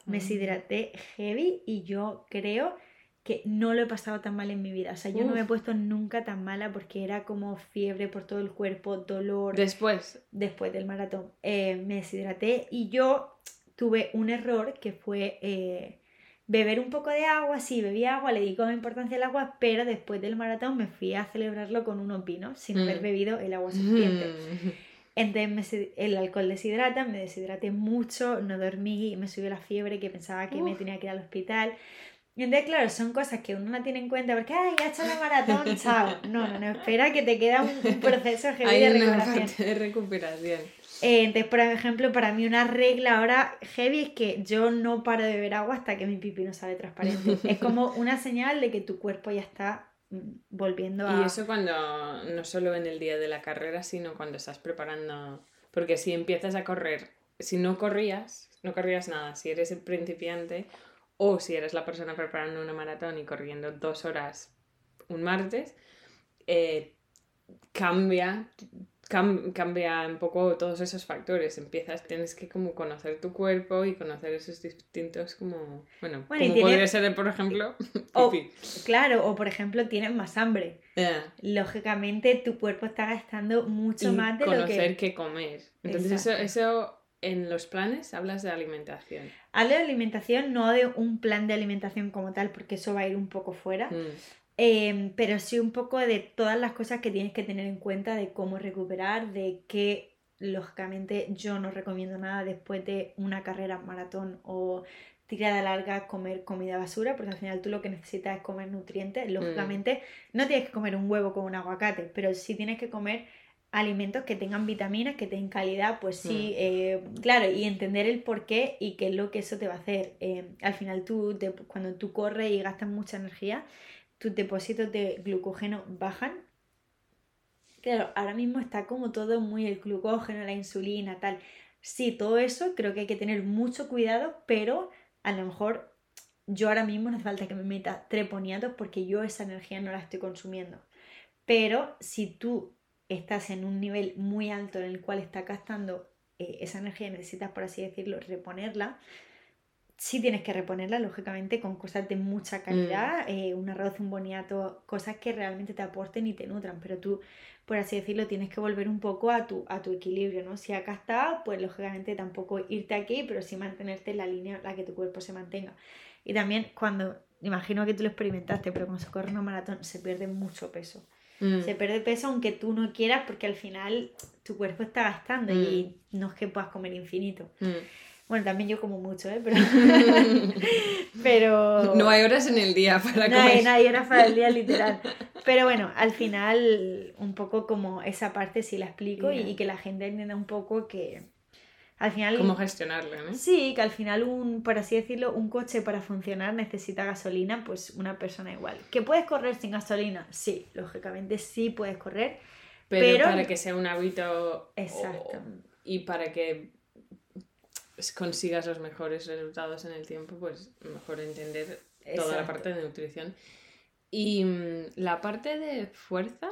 Speaker 2: me mm. deshidraté heavy y yo creo que no lo he pasado tan mal en mi vida. O sea, yo no me he puesto nunca tan mala porque era como fiebre por todo el cuerpo, dolor.
Speaker 1: Después.
Speaker 2: Después del maratón. Eh, me deshidraté y yo tuve un error que fue eh, beber un poco de agua. Sí, bebí agua, le di como importancia al agua, pero después del maratón me fui a celebrarlo con unos vinos sin haber mm. bebido el agua suficiente. Mm. Entonces el alcohol deshidrata, me deshidraté mucho, no dormí, me subió la fiebre que pensaba que me tenía que ir al hospital. Y entonces, claro, son cosas que uno no tiene en cuenta porque, ay, ya he hecho la maratón, chao. No, no, no, espera que te queda un, proceso
Speaker 1: heavy de recuperación. de recuperación.
Speaker 2: Eh, entonces, por ejemplo, para mí una regla ahora heavy es que yo no paro de beber agua hasta que mi pipí no sale transparente. es como una señal de que tu cuerpo ya está mm, volviendo
Speaker 1: a... Y eso cuando, no solo en el día de la carrera, sino cuando estás preparando... Porque si empiezas a correr, si no corrías, no corrías nada, si eres el principiante o si eres la persona preparando una maratón y corriendo dos horas un martes, eh, cambia, cambia un poco todos esos factores. Empiezas, tienes que como conocer tu cuerpo y conocer esos distintos como, bueno, como podría ser, por ejemplo,
Speaker 2: claro, o por ejemplo, tienes más hambre. Lógicamente, tu cuerpo está gastando mucho más de
Speaker 1: lo que... Conocer qué comer. Entonces, eso, eso en los planes hablas de alimentación.
Speaker 2: Hablo de alimentación, no de un plan de alimentación como tal, porque eso va a ir un poco fuera. Mm. Em, pero sí un poco de todas las cosas que tienes que tener en cuenta de cómo recuperar, de que lógicamente yo no recomiendo nada después de una carrera maratón o tirada larga comer comida basura, porque al final tú lo que necesitas es comer nutrientes. Mm. Lógicamente no tienes que comer un huevo con un aguacate, pero sí tienes que comer alimentos que tengan vitaminas, que tengan calidad, pues sí, mm. eh, claro, y entender el por qué y qué es lo que eso te va a hacer. Eh, al final tú, cuando tú corres y gastas mucha energía, tus depósitos de glucógeno bajan. Claro, ahora mismo está como todo muy el glucógeno, la insulina, tal. Sí, todo eso creo que hay que tener mucho cuidado, pero a lo mejor yo ahora mismo no hace falta que me meta treponiatos porque yo esa energía no la estoy consumiendo. Pero si tú estás en un nivel muy alto en el cual estás gastando eh, esa energía y necesitas, por así decirlo, reponerla, sí tienes que reponerla, lógicamente, con cosas de mucha calidad, mm. eh, un arroz, un boniato, cosas que realmente te aporten y te nutran, pero tú, por así decirlo, tienes que volver un poco a tu, a tu equilibrio, ¿no? Si acá está, pues lógicamente tampoco irte aquí, pero sí mantenerte en la línea en la que tu cuerpo se mantenga. Y también cuando, imagino que tú lo experimentaste, pero cuando se corre una maratón se pierde mucho peso. Mm. Se pierde peso aunque tú no quieras porque al final tu cuerpo está gastando y mm. no es que puedas comer infinito. Bueno, también yo como mucho, ¿eh? Pero... Pero...
Speaker 1: No hay horas en el día para
Speaker 2: no comer. no hay horas para el día, literal. Pero bueno, al final un poco como esa parte sí la explico y, y, que la gente entienda un poco que al final...
Speaker 1: Cómo gestionarlo, ¿no?
Speaker 2: Sí, que al final un, por así decirlo, un coche para funcionar necesita gasolina, pues una persona igual. ¿Que puedes correr sin gasolina? Sí, lógicamente sí puedes correr.
Speaker 1: Pero, para que sea un hábito... Exacto. y para que consigas los mejores resultados en el tiempo, pues mejor entender toda la parte de nutrición. Y mm, la parte de fuerza,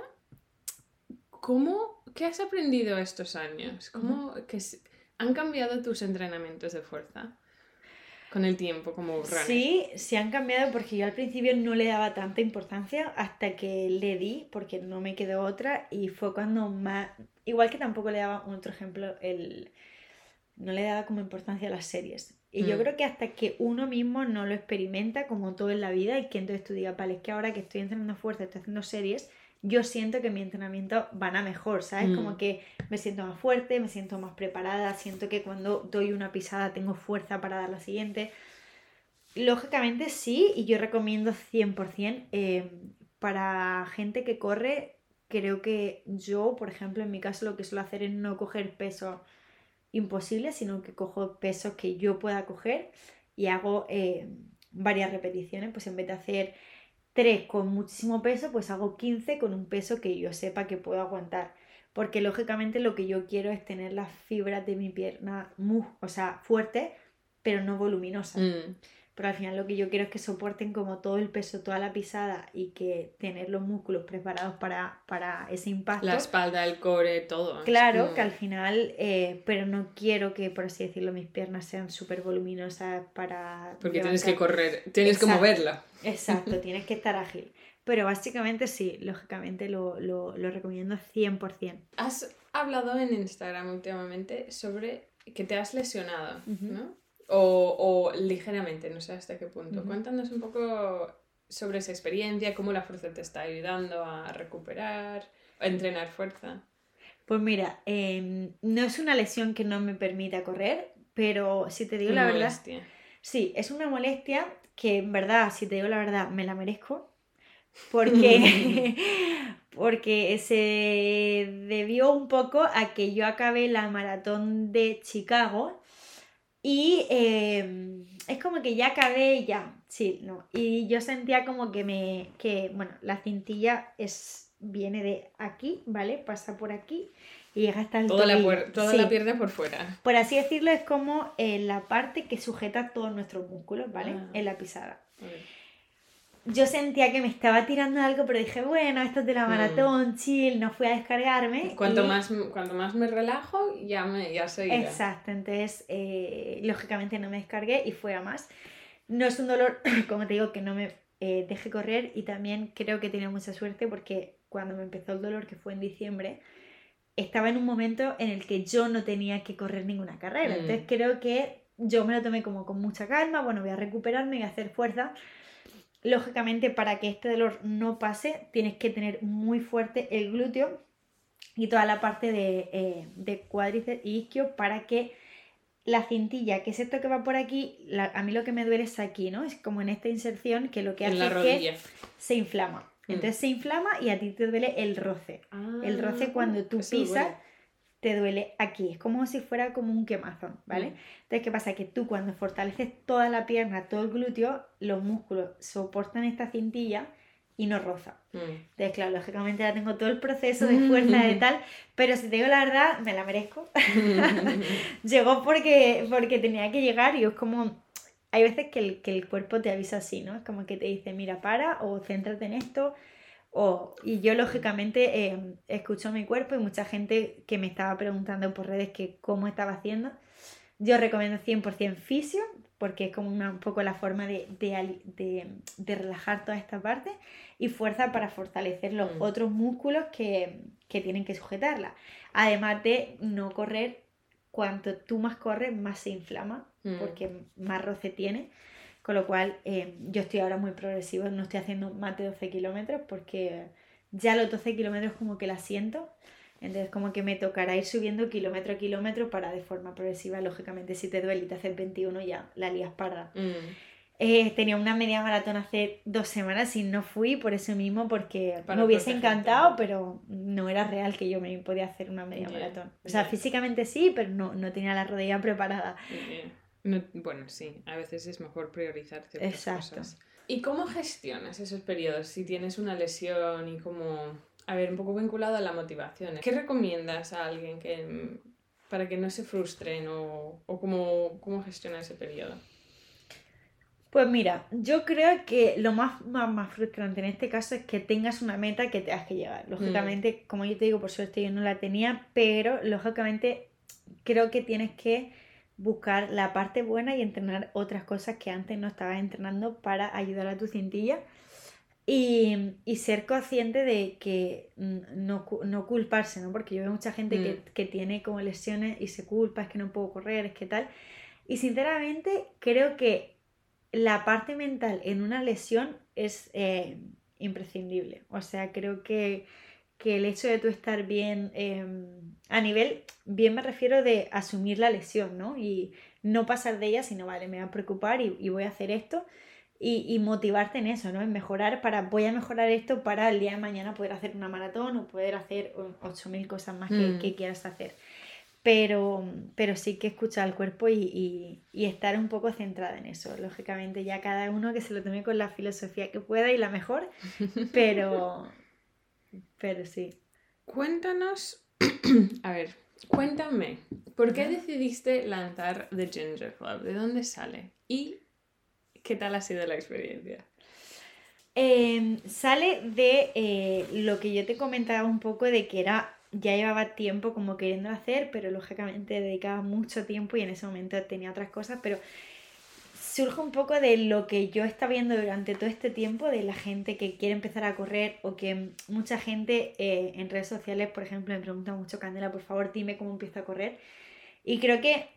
Speaker 1: ¿cómo, ¿qué has aprendido estos años? ¿Cómo, que, ¿Han cambiado tus entrenamientos de fuerza? Con el tiempo, como runner.
Speaker 2: Sí, sí han cambiado porque yo al principio no le daba tanta importancia hasta que le di, porque no me quedó otra, y fue cuando más. Igual que tampoco le daba otro ejemplo, el no le daba como importancia a las series. Y yo mm. creo que hasta que uno mismo no lo experimenta, como todo en la vida, y que entonces tú digas, vale, es que ahora que estoy entrenando fuerza, estoy haciendo series, yo siento que mi entrenamiento van a mejor, ¿sabes? Mm. Como que me siento más fuerte, me siento más preparada, siento que cuando doy una pisada tengo fuerza para dar la siguiente. Lógicamente sí, y yo recomiendo 100% eh, para gente que corre, creo que yo, por ejemplo, en mi caso lo que suelo hacer es no coger peso imposible, sino que cojo pesos que yo pueda coger y hago eh, varias repeticiones, pues en vez de hacer 3 con muchísimo peso, pues hago 15 con un peso que yo sepa que puedo aguantar. Porque lógicamente lo que yo quiero es tener las fibras de mi pierna muy, o sea, fuerte, pero no voluminosa. Mm. Pero al final lo que yo quiero es que soporten como todo el peso, toda la pisada y que tener los músculos preparados para, para ese impacto.
Speaker 1: La espalda, el core, todo.
Speaker 2: Claro, que al final, eh, pero no quiero que, por así decirlo, mis piernas sean súper voluminosas para...
Speaker 1: Porque tienes que correr, tienes que moverla.
Speaker 2: Exacto, tienes que estar ágil. Pero básicamente sí, lógicamente lo, lo, lo recomiendo 100%.
Speaker 1: Has hablado en Instagram últimamente sobre que te has lesionado, ¿no? O, o, ligeramente, no sé hasta qué punto. Cuéntanos un poco sobre esa experiencia, cómo la fuerza te está ayudando a recuperar, a entrenar fuerza.
Speaker 2: Pues mira, em, no es una lesión que no me permita correr, pero si te digo la verdad... Molestia. Sí, es una molestia que en verdad, si te digo la verdad, me la merezco. Porque, porque se debió un poco a que yo acabé la maratón de Chicago y em, es como que ya acabé ya, sí, no. Y yo sentía como que me, que, bueno, la cintilla es, viene de aquí, ¿vale? Pasa por aquí y llega hasta el
Speaker 1: Toda, la, toda la pierna por fuera.
Speaker 2: Por así decirlo, es como eh, la parte que sujeta todos nuestros músculos, ¿vale? Ah. En la pisada yo sentía que me estaba tirando algo, pero dije, bueno, esto es de la mm. maratón, chill, no fui a descargarme.
Speaker 1: Cuanto, más, cuanto más me relajo, ya, me, ya
Speaker 2: Exacto, entonces, eh, lógicamente no me descargué y fue a más. No es un dolor, como te digo, que no me eh, deje correr y también creo que tenía mucha suerte porque cuando me empezó el dolor, que fue en diciembre, estaba en un momento en el que yo no tenía que correr ninguna carrera. Mm. Entonces creo que yo me lo tomé como con mucha calma, bueno, voy a recuperarme y a hacer fuerza Lógicamente, para que este dolor no pase, tienes que tener muy fuerte el glúteo y toda la parte de, eh, de cuádriceps y isquio para que la cintilla, que es esto que va por aquí, a mí lo que me duele es aquí, ¿no? Es como en esta inserción que lo que hace es que se inflama. Mm. Entonces se inflama y a ti te duele el roce. el roce ah, cuando tú pisas te duele aquí. Es como si fuera como un quemazón, ¿vale? Mm. Entonces, ¿qué pasa? Que tú cuando fortaleces toda la pierna, todo el glúteo, los músculos soportan esta cintilla y no roza. Mm. Entonces, claro, lógicamente ya tengo todo el proceso de fuerza y tal, pero si te digo la verdad, me la merezco. Llegó porque, porque tenía que llegar y es como... Hay veces que el, que el cuerpo te avisa así, ¿no? Es como que te dice, mira, para o céntrate en esto y yo lógicamente eh, escucho mi cuerpo y mucha gente que me estaba preguntando por redes que cómo estaba haciendo. Yo recomiendo 100% fisio porque es como un poco la forma de, relajar toda esta parte y fuerza para fortalecer los mm. otros músculos que, tienen que sujetarla. Además de no correr, cuanto tú más corres, más se inflama mm. porque más roce tiene. Con lo cual, eh, yo estoy ahora muy progresivo, no estoy haciendo más de 12 kilómetros porque ya los 12 kilómetros como que la siento. Entonces, como que me tocará ir subiendo kilómetro a kilómetro para de forma progresiva. Lógicamente, si te duele y te haces 21, ya la lías parda. Mm. Eh, tenía una media maratón hace dos semanas y no fui por eso mismo, porque me hubiese encantado, pero no era real que yo me podía hacer una media maratón. O sea, físicamente sí, pero no, no tenía la rodilla preparada
Speaker 1: bueno, sí, a veces es mejor priorizar ciertas Exacto. cosas. ¿Y cómo gestionas esos periodos si tienes una lesión y como, a ver, un poco vinculado a la motivación? ¿Qué recomiendas a alguien que, para que no se frustren o, o cómo, cómo gestiona ese periodo?
Speaker 2: Pues mira, yo creo que lo más, más, frustrante en este caso es que tengas una meta que te has que llegar. Lógicamente, mm. como yo te digo, por suerte yo no la tenía, pero lógicamente creo que tienes que buscar la parte buena y entrenar otras cosas que antes no estabas entrenando para ayudar a tu cintilla y, ser consciente de que no, no, culparse, ¿no? Porque yo veo mucha gente que, mm. que, tiene como lesiones y se culpa, es que no puedo correr, es que tal. Y sinceramente creo que la parte mental en una lesión es eh, imprescindible. O sea, creo que que el hecho de tú estar bien, em, a nivel, bien me refiero de asumir la lesión, ¿no? Y no pasar de ella, sino, vale, me voy a preocupar y, voy a hacer esto. Y, motivarte en eso, ¿no? En mejorar para, voy a mejorar esto para el día de mañana poder hacer una maratón o poder hacer 8.000 cosas más que, mm. quieras hacer. Pero, pero sí que escuchar al cuerpo y, y, estar un poco centrada en eso. Lógicamente, ya cada uno que se lo tome con la filosofía que pueda y la mejor, pero, pero sí.
Speaker 1: Cuéntanos, a ver, cuéntame, ¿por qué decidiste lanzar The Ginger Club? ¿De dónde sale? ¿Y ¿Qué tal ha sido la experiencia?
Speaker 2: Em, sale de eh, lo que yo te comentaba un poco de que era, ya llevaba tiempo como queriendo hacer, pero lógicamente dedicaba mucho tiempo y en ese momento tenía otras cosas, pero surge un poco de lo que yo estaba viendo durante todo este tiempo, de la gente que quiere empezar a correr o que mucha gente eh, en redes sociales, por ejemplo, me pregunta mucho, Candela, por favor, dime cómo empiezo a correr. Y creo que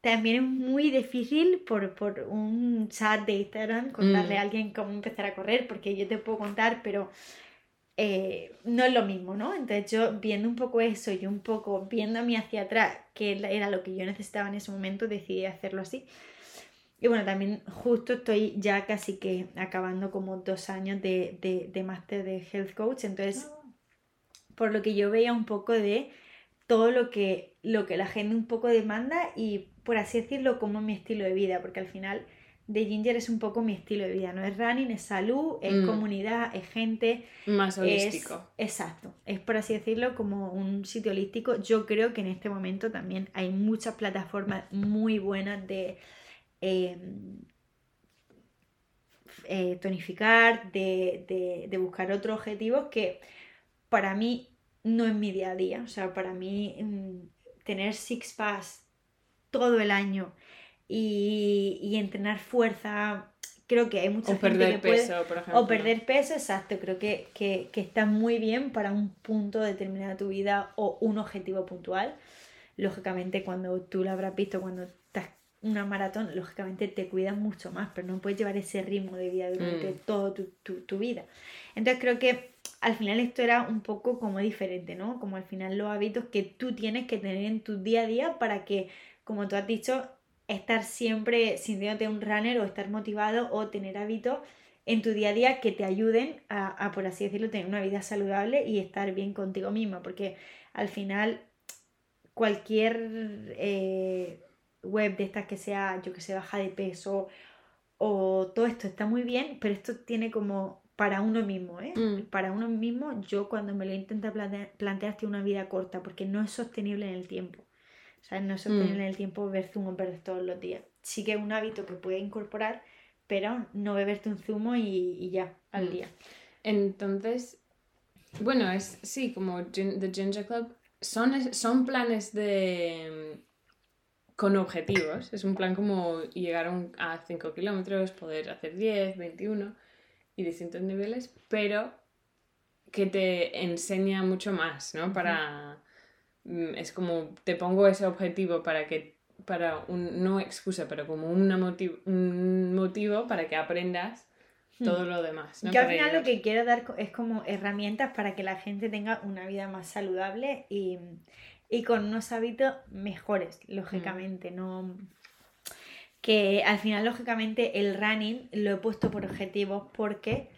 Speaker 2: también es muy difícil por, por un chat de Instagram contarle a mm. alguien cómo empezar a correr, porque yo te puedo contar, pero eh, no es lo mismo, ¿no? Entonces yo viendo un poco eso y un poco viendo a mí hacia atrás, que era lo que yo necesitaba en ese momento, decidí hacerlo así. Y bueno, también justo estoy ya casi que acabando como dos años de, de, de máster de health coach, entonces ah. por lo que yo veía un poco de todo lo que, lo que la gente un poco demanda y por así decirlo como mi estilo de vida, porque al final de Ginger es un poco mi estilo de vida, no es running, es salud, es mm. comunidad, es gente.
Speaker 1: Más holístico.
Speaker 2: exacto, es por así decirlo como un sitio holístico. Yo creo que en este momento también hay muchas plataformas muy buenas de Em, eh, tonificar, de, buscar otros objetivos que para mí no es mi día a día. O sea, para mí mm, tener six pass todo el año y, entrenar fuerza, creo que hay mucha
Speaker 1: o perder peso, por ejemplo.
Speaker 2: O perder peso, exacto. Creo que, que, que, está muy bien para un punto determinado de tu vida o un objetivo puntual. Lógicamente, cuando tú lo habrás visto, cuando una maratón, lógicamente te cuidas mucho más, pero no puedes llevar ese ritmo de vida durante mm. toda tu, vida. Entonces creo que al final esto era un poco como diferente, ¿no? Como al final los hábitos que tú tienes que tener en tu día a día para que, como tú has dicho, estar siempre sintiéndote un runner o estar motivado o tener hábitos en tu día a día que te ayuden a, por así decirlo, tener una vida saludable y estar bien contigo misma, porque al final cualquier... Eh, web de estas que sea, yo que sé, baja de peso o todo esto está muy bien, pero esto tiene como para uno mismo, ¿eh? Mm. Para uno mismo, yo cuando me lo intento plantear, planteaste una vida corta, porque no es sostenible en el tiempo. O sea, no es sostenible mm. en el tiempo ver zumo en todos los días. Sí que es un hábito que puedes incorporar, pero no beberte un zumo y, ya, al mm. día.
Speaker 1: Entonces, bueno, es sí, como The Ginger Club, son, son planes de con objetivos. Es un plan como llegar a 5 kilómetros, poder hacer 10, 21 y distintos niveles, pero que te enseña mucho más, ¿no? Para... Mm, es como te pongo ese objetivo para que para un, no excusa, pero como una un motivo para que aprendas hmm. todo lo demás.
Speaker 2: Yo al final lo que quiero dar es como herramientas para que la gente tenga una vida más saludable y, y con unos hábitos mejores, lógicamente, mm. no que al final lógicamente el running lo he puesto por objetivos porque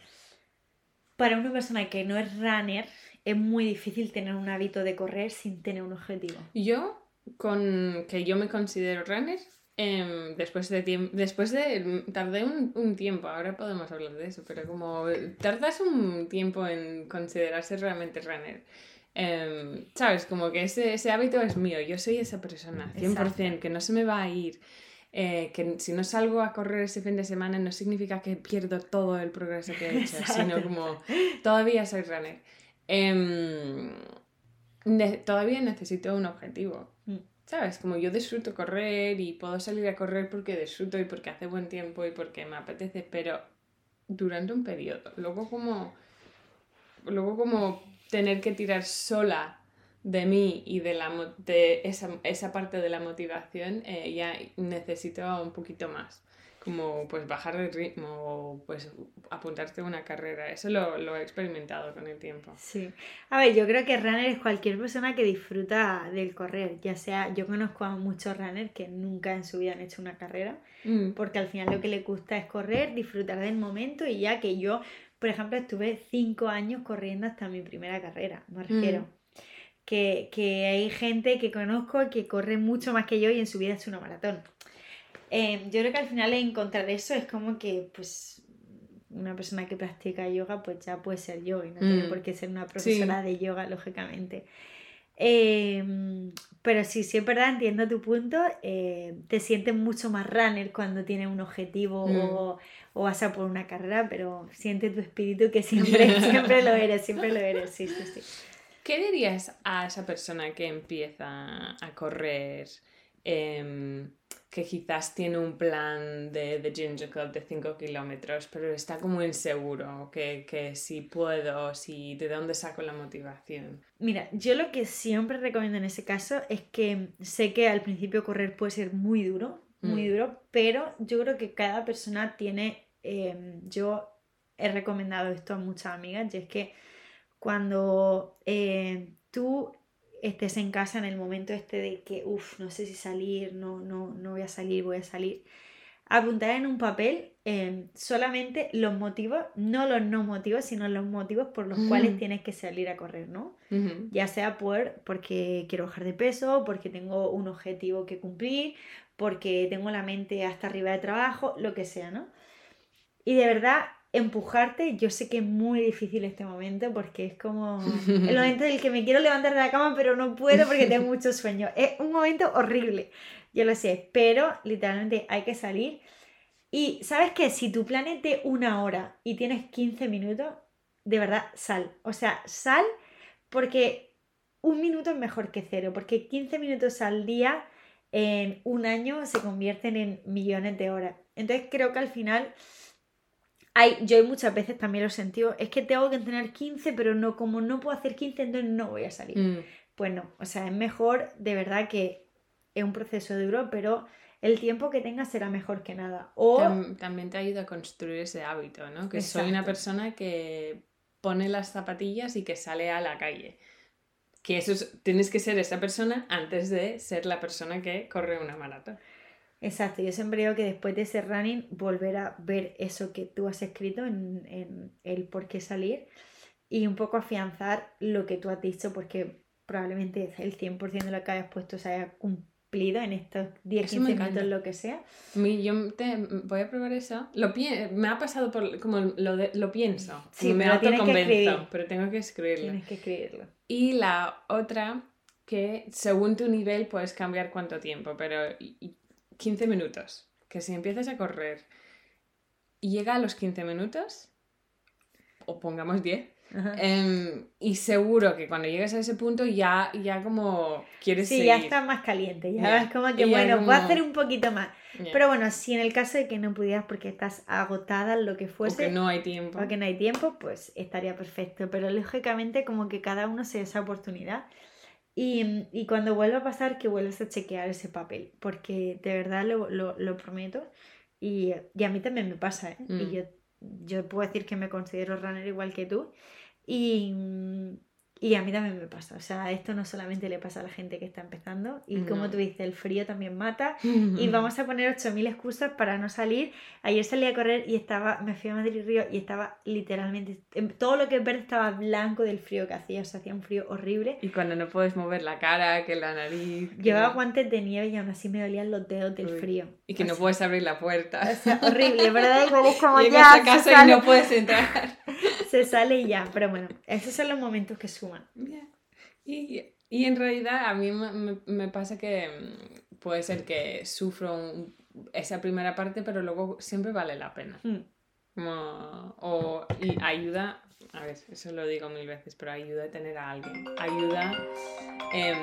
Speaker 2: para una persona que no es runner es muy difícil tener un hábito de correr sin tener un objetivo.
Speaker 1: Yo, con que yo me considero runner, em, después de tiempo, después de, tardé un, un, tiempo, ahora podemos hablar de eso, pero como tardas un tiempo en considerarse realmente runner. Em, ¿Sabes? Como que ese, ese, hábito es mío, yo soy esa persona, 100%, que no se me va a ir. Eh, que si no salgo a correr ese fin de semana no significa que pierdo todo el progreso que he hecho, sino como todavía soy runner. Em, todavía necesito un objetivo. Mm. ¿Sabes? Como yo disfruto correr y puedo salir a correr porque disfruto y porque hace buen tiempo y porque me apetece, pero durante un periodo. Luego como... Luego como tener que tirar sola de mí y de, la, de esa, esa parte de la motivación, eh, ya necesito un poquito más. Como pues bajar el ritmo o pues apuntarte a una carrera. Eso lo, lo, he experimentado con el tiempo.
Speaker 2: Sí. A ver, yo creo que runner es cualquier persona que disfruta del correr. Ya sea, yo conozco a muchos runners que nunca en su vida han hecho una carrera. Mm. Porque al final lo que les gusta es correr, disfrutar del momento y ya que yo por ejemplo, estuve cinco años corriendo hasta mi primera carrera, me refiero. Mm. Que, hay gente que conozco que corre mucho más que yo y en su vida es una maratón. Em, yo creo que al final encontrar eso es como que, pues, una persona que practica yoga, pues ya puede ser yoga y no tiene mm. por qué ser una profesora de yoga, lógicamente. Em, pero sí, sí es verdad, entiendo tu punto. eh, te sientes mucho más runner cuando tienes un objetivo
Speaker 1: Mm.
Speaker 2: o, o vas a por una carrera, pero siente tu espíritu que siempre, siempre lo eres, siempre lo eres. Sí, sí, sí.
Speaker 1: ¿Qué dirías a esa persona que empieza a correr, em, que quizás tiene un plan de, de Ginger Club de 5 kilómetros, pero está como inseguro, que, que si puedo, si de dónde saco la motivación?
Speaker 2: Mira, yo lo que siempre recomiendo en ese caso es que sé que al principio correr puede ser muy duro, muy
Speaker 1: Mm.
Speaker 2: duro, pero yo creo que cada persona tiene, eh, yo he recomendado esto a muchas amigas, y es que cuando eh, tú estés en casa en el momento este de que, uff, no sé si salir, no, no, no voy a salir, voy a salir, apuntar en un papel eh, solamente los motivos, no los no motivos, sino los motivos por los
Speaker 1: Mm.
Speaker 2: cuales tienes que salir a correr, ¿no? Ya sea por porque quiero bajar de peso, porque tengo un objetivo que cumplir, porque tengo la mente hasta arriba de trabajo, lo que sea, ¿no? Y de verdad, empujarte, yo sé que es muy difícil este momento porque es como el momento en el que me quiero levantar de la cama pero no puedo porque tengo mucho sueño. Es un momento horrible, yo lo sé, pero literalmente hay que salir. Y sabes que si tu plan es de una hora y tienes 15 minutos, de verdad, sal. O sea, sal porque un minuto es mejor que cero, porque 15 minutos al día en un año se convierten en millones de horas. Entonces creo que al final hay, yo muchas veces también lo he sentido, es que tengo que entrenar 15, pero no, como no puedo hacer 15, entonces no voy a salir.
Speaker 1: Mm.
Speaker 2: Pues no, o sea, es mejor, de verdad que es un proceso duro, pero el tiempo que tengas será mejor que nada. O
Speaker 1: Tam- también te ayuda a construir ese hábito, ¿no? Que soy una
Speaker 2: Exacto.
Speaker 1: persona que pone las zapatillas y que sale a la calle. Que eso es- tienes que ser esa persona antes de ser la persona que corre una maratón.
Speaker 2: Exacto, yo siempre digo que después de ese running volver a ver eso que tú has escrito en, en el por qué salir y un poco afianzar lo que tú has dicho porque probablemente el 100% de lo que hayas puesto se haya cumplido en estos 10,
Speaker 1: Eso me
Speaker 2: 15
Speaker 1: encanta.
Speaker 2: minutos, lo que sea.
Speaker 1: Mi- Yo te, voy a probar eso. Lo me ha pasado por como lo, de- lo pienso.
Speaker 2: Sí,
Speaker 1: me autoconvenzo, pero tengo que escribirlo.
Speaker 2: Tienes que escribirlo.
Speaker 1: Y la otra, que según tu nivel puedes cambiar cuánto tiempo, pero 15 minutos. Que si empiezas a correr y llega a los 15 minutos, o pongamos 10,
Speaker 2: Ajá.
Speaker 1: em, y seguro que cuando llegues a ese punto ya, ya como quieres
Speaker 2: Sí,
Speaker 1: seguir.
Speaker 2: ya está más caliente, ya
Speaker 1: Ya.
Speaker 2: es como que bueno,
Speaker 1: como-
Speaker 2: voy a hacer un poquito más. Pero bueno, si en el caso de que no pudieras porque estás agotada, lo que
Speaker 1: o
Speaker 2: fuese,
Speaker 1: que no hay tiempo.
Speaker 2: o que no hay tiempo, pues estaría perfecto. Pero lógicamente como que cada uno se da esa oportunidad. Y, y cuando vuelva a pasar, que vuelvas a chequear ese papel, porque de verdad lo, lo, lo prometo. Y, y a mí también me pasa, ¿eh?
Speaker 1: Mm.
Speaker 2: Y yo, yo puedo decir que me considero runner igual que tú. Y, y a mí también me pasa. O sea, esto no solamente le pasa a la gente que está empezando. Y como
Speaker 1: No.
Speaker 2: tú dices, el frío también mata. Y vamos a poner 8000 excusas para no salir. Ayer salí a correr y estaba, me fui a Madrid Río y estaba literalmente, em, todo lo que es verde estaba blanco del frío que hacía, o sea, hacía un frío horrible.
Speaker 1: Y cuando no puedes mover la cara, que la nariz. que-
Speaker 2: Llevaba guantes de nieve y aún así me dolían los dedos del
Speaker 1: Uy.
Speaker 2: frío.
Speaker 1: Y que
Speaker 2: O
Speaker 1: no
Speaker 2: sea,
Speaker 1: puedes abrir la puerta.
Speaker 2: o sea, horrible, ¿verdad? Es como
Speaker 1: Llegas
Speaker 2: ya,
Speaker 1: a
Speaker 2: se
Speaker 1: casa y no puedes entrar.
Speaker 2: Se sale y ya. Pero bueno, esos son los momentos que suman.
Speaker 1: Y, y en realidad a mí me, pasa que mm, puede ser que sufro un- esa primera parte, pero luego siempre vale la pena.
Speaker 2: Mm.
Speaker 1: Como- o, y ayuda, a ver, eso lo digo mil veces, pero ayuda a tener a alguien. Ayuda, em,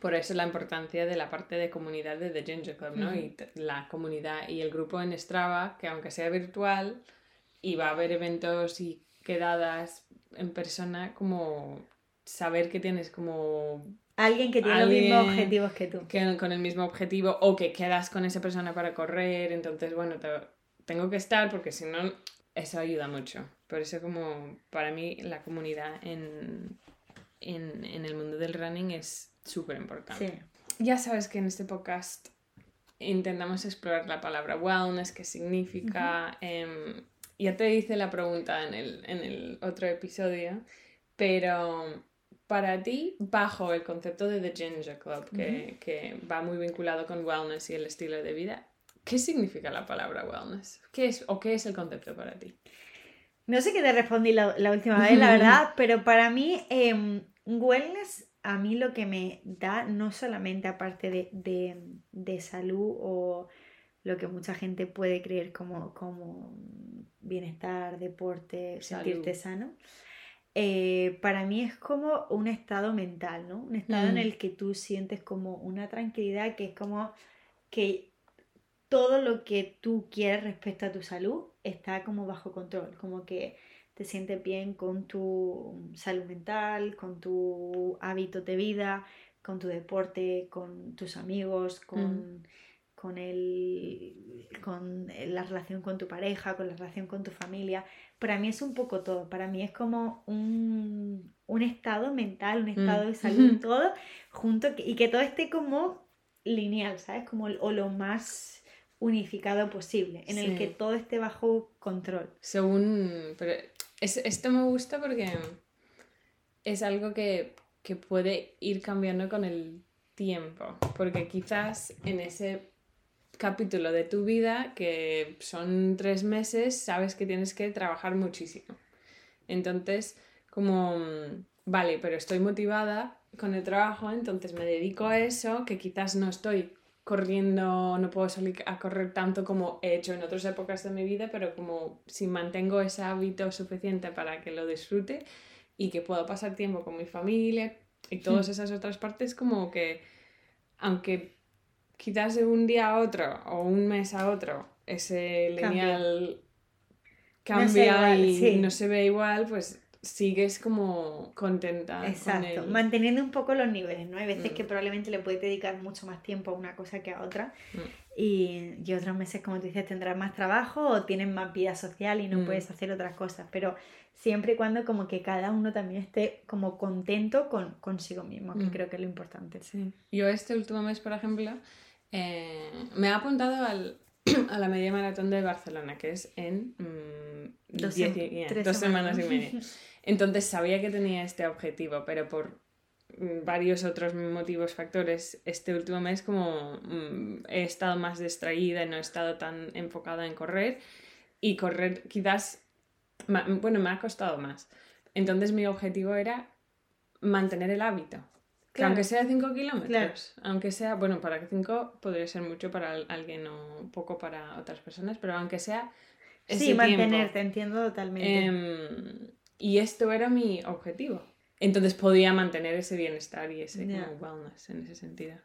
Speaker 1: por eso la importancia de la parte de comunidad de The Ginger Club, ¿no? Y la comunidad y el grupo en Strava, que aunque sea virtual, y va a haber eventos y quedadas en persona, como saber que tienes como
Speaker 2: Alguien que tiene los mismos
Speaker 1: Alguien
Speaker 2: objetivos que tú.
Speaker 1: que con el mismo objetivo o que quedas con esa persona para correr, entonces bueno, te- tengo que estar porque si no, eso ayuda mucho. Por eso como para mí la comunidad en, en, en el mundo del running es súper importante.
Speaker 2: Sí.
Speaker 1: Ya sabes que en este podcast intentamos explorar la palabra wellness, qué significa. em, ya te hice la pregunta en el, en el otro episodio, pero para ti, bajo el concepto de The Ginger Club, que, que va muy vinculado con wellness y el estilo de vida, ¿qué significa la palabra wellness? ¿Qué es, ¿O qué es el concepto para ti?
Speaker 2: No sé qué te respondí la, la última vez, la verdad, pero para mí em, wellness a mí lo que me da, no solamente aparte de, de, salud o lo que mucha gente puede creer como, como bienestar, deporte, sentirte sano, eh, para mí es como un estado mental, ¿no? Un estado en mm. el que tú sientes como una tranquilidad que es como que todo lo que tú quieres respecto a tu salud está como bajo control, como que te sientes bien con tu salud mental, con tu hábito de vida, con tu deporte, con tus amigos, con, con, el, con la relación con tu pareja, con la relación con tu familia. Para mí es un poco todo, para mí es como un, estado mental, un estado de mm. salud, todo junto y que todo esté como lineal, ¿sabes? Como o lo más unificado posible, en el que todo esté bajo control.
Speaker 1: Según... Pero esto me gusta porque es algo que, puede ir cambiando con el tiempo, porque quizás en ese capítulo de tu vida, que son tres meses, sabes que tienes que trabajar muchísimo. Entonces, como, vale, pero estoy motivada con el trabajo, entonces me dedico a eso, que quizás no estoy corriendo, no puedo salir a correr tanto como he hecho en otras épocas de mi vida, pero como si mantengo ese hábito suficiente para que lo disfrute y que puedo pasar tiempo con mi familia y todas hmm. esas otras partes, como que aunque quizás de un día a otro o un mes a otro ese lineal cambia, y no se ve igual, pues sigues como contenta.
Speaker 2: Exacto, manteniendo un poco los niveles, ¿no? Hay veces que mm. probablemente le puedes dedicar mucho más tiempo a una cosa que a otra mm. y, y, otros meses, como tú dices, tendrás más trabajo o tienes más vida social y no mm. puedes hacer otras cosas, pero siempre y cuando como que cada uno también esté como contento con consigo mismo, que creo que es lo importante.
Speaker 1: Sí. Yo este último mes, por ejemplo, eh, me he apuntado al, a la media maratón de Barcelona, que es en dos, semanas y media. Entonces sabía que tenía este objetivo, pero por mm, varios otros motivos, factores, este último mes como mm, he estado más distraída no he estado tan enfocada en correr y correr quizás, bueno, me ha costado más. Entonces mi objetivo era mantener el hábito. Que aunque sea 5 kilómetros, aunque sea, bueno, para que 5 podría ser mucho para alguien o poco para otras personas, pero aunque sea...
Speaker 2: sí, mantenerte, entiendo totalmente.
Speaker 1: Em, y esto era mi objetivo. Entonces podía mantener ese bienestar y ese wellness en ese sentido.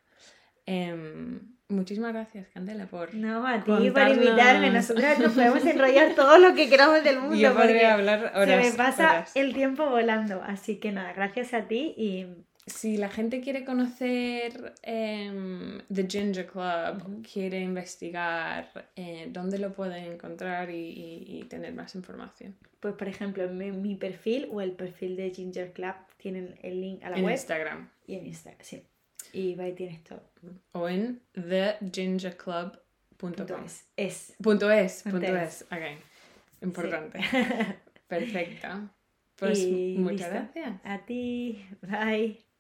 Speaker 1: Em, muchísimas gracias, Candela, por.
Speaker 2: No, a ti por invitarme. Nosotros nos podemos enrollar todo lo que queramos del mundo.
Speaker 1: Yo podría hablar horas.
Speaker 2: Se me pasa el tiempo volando. Así que nada, gracias a ti y
Speaker 1: si la gente quiere conocer em, The Ginger Club, quiere investigar, eh, ¿dónde lo pueden encontrar y, tener más información?
Speaker 2: Pues, por ejemplo, en mi, perfil o el perfil de Ginger Club tienen el link a la web.
Speaker 1: En Instagram.
Speaker 2: Y en Instagram, sí. Y ahí tienes todo.
Speaker 1: O en thegingerclub.com.
Speaker 2: Es. es.
Speaker 1: Punto es. Punto es. Ok. Importante. Perfecto. Pues muchas gracias.
Speaker 2: A ti. Bye.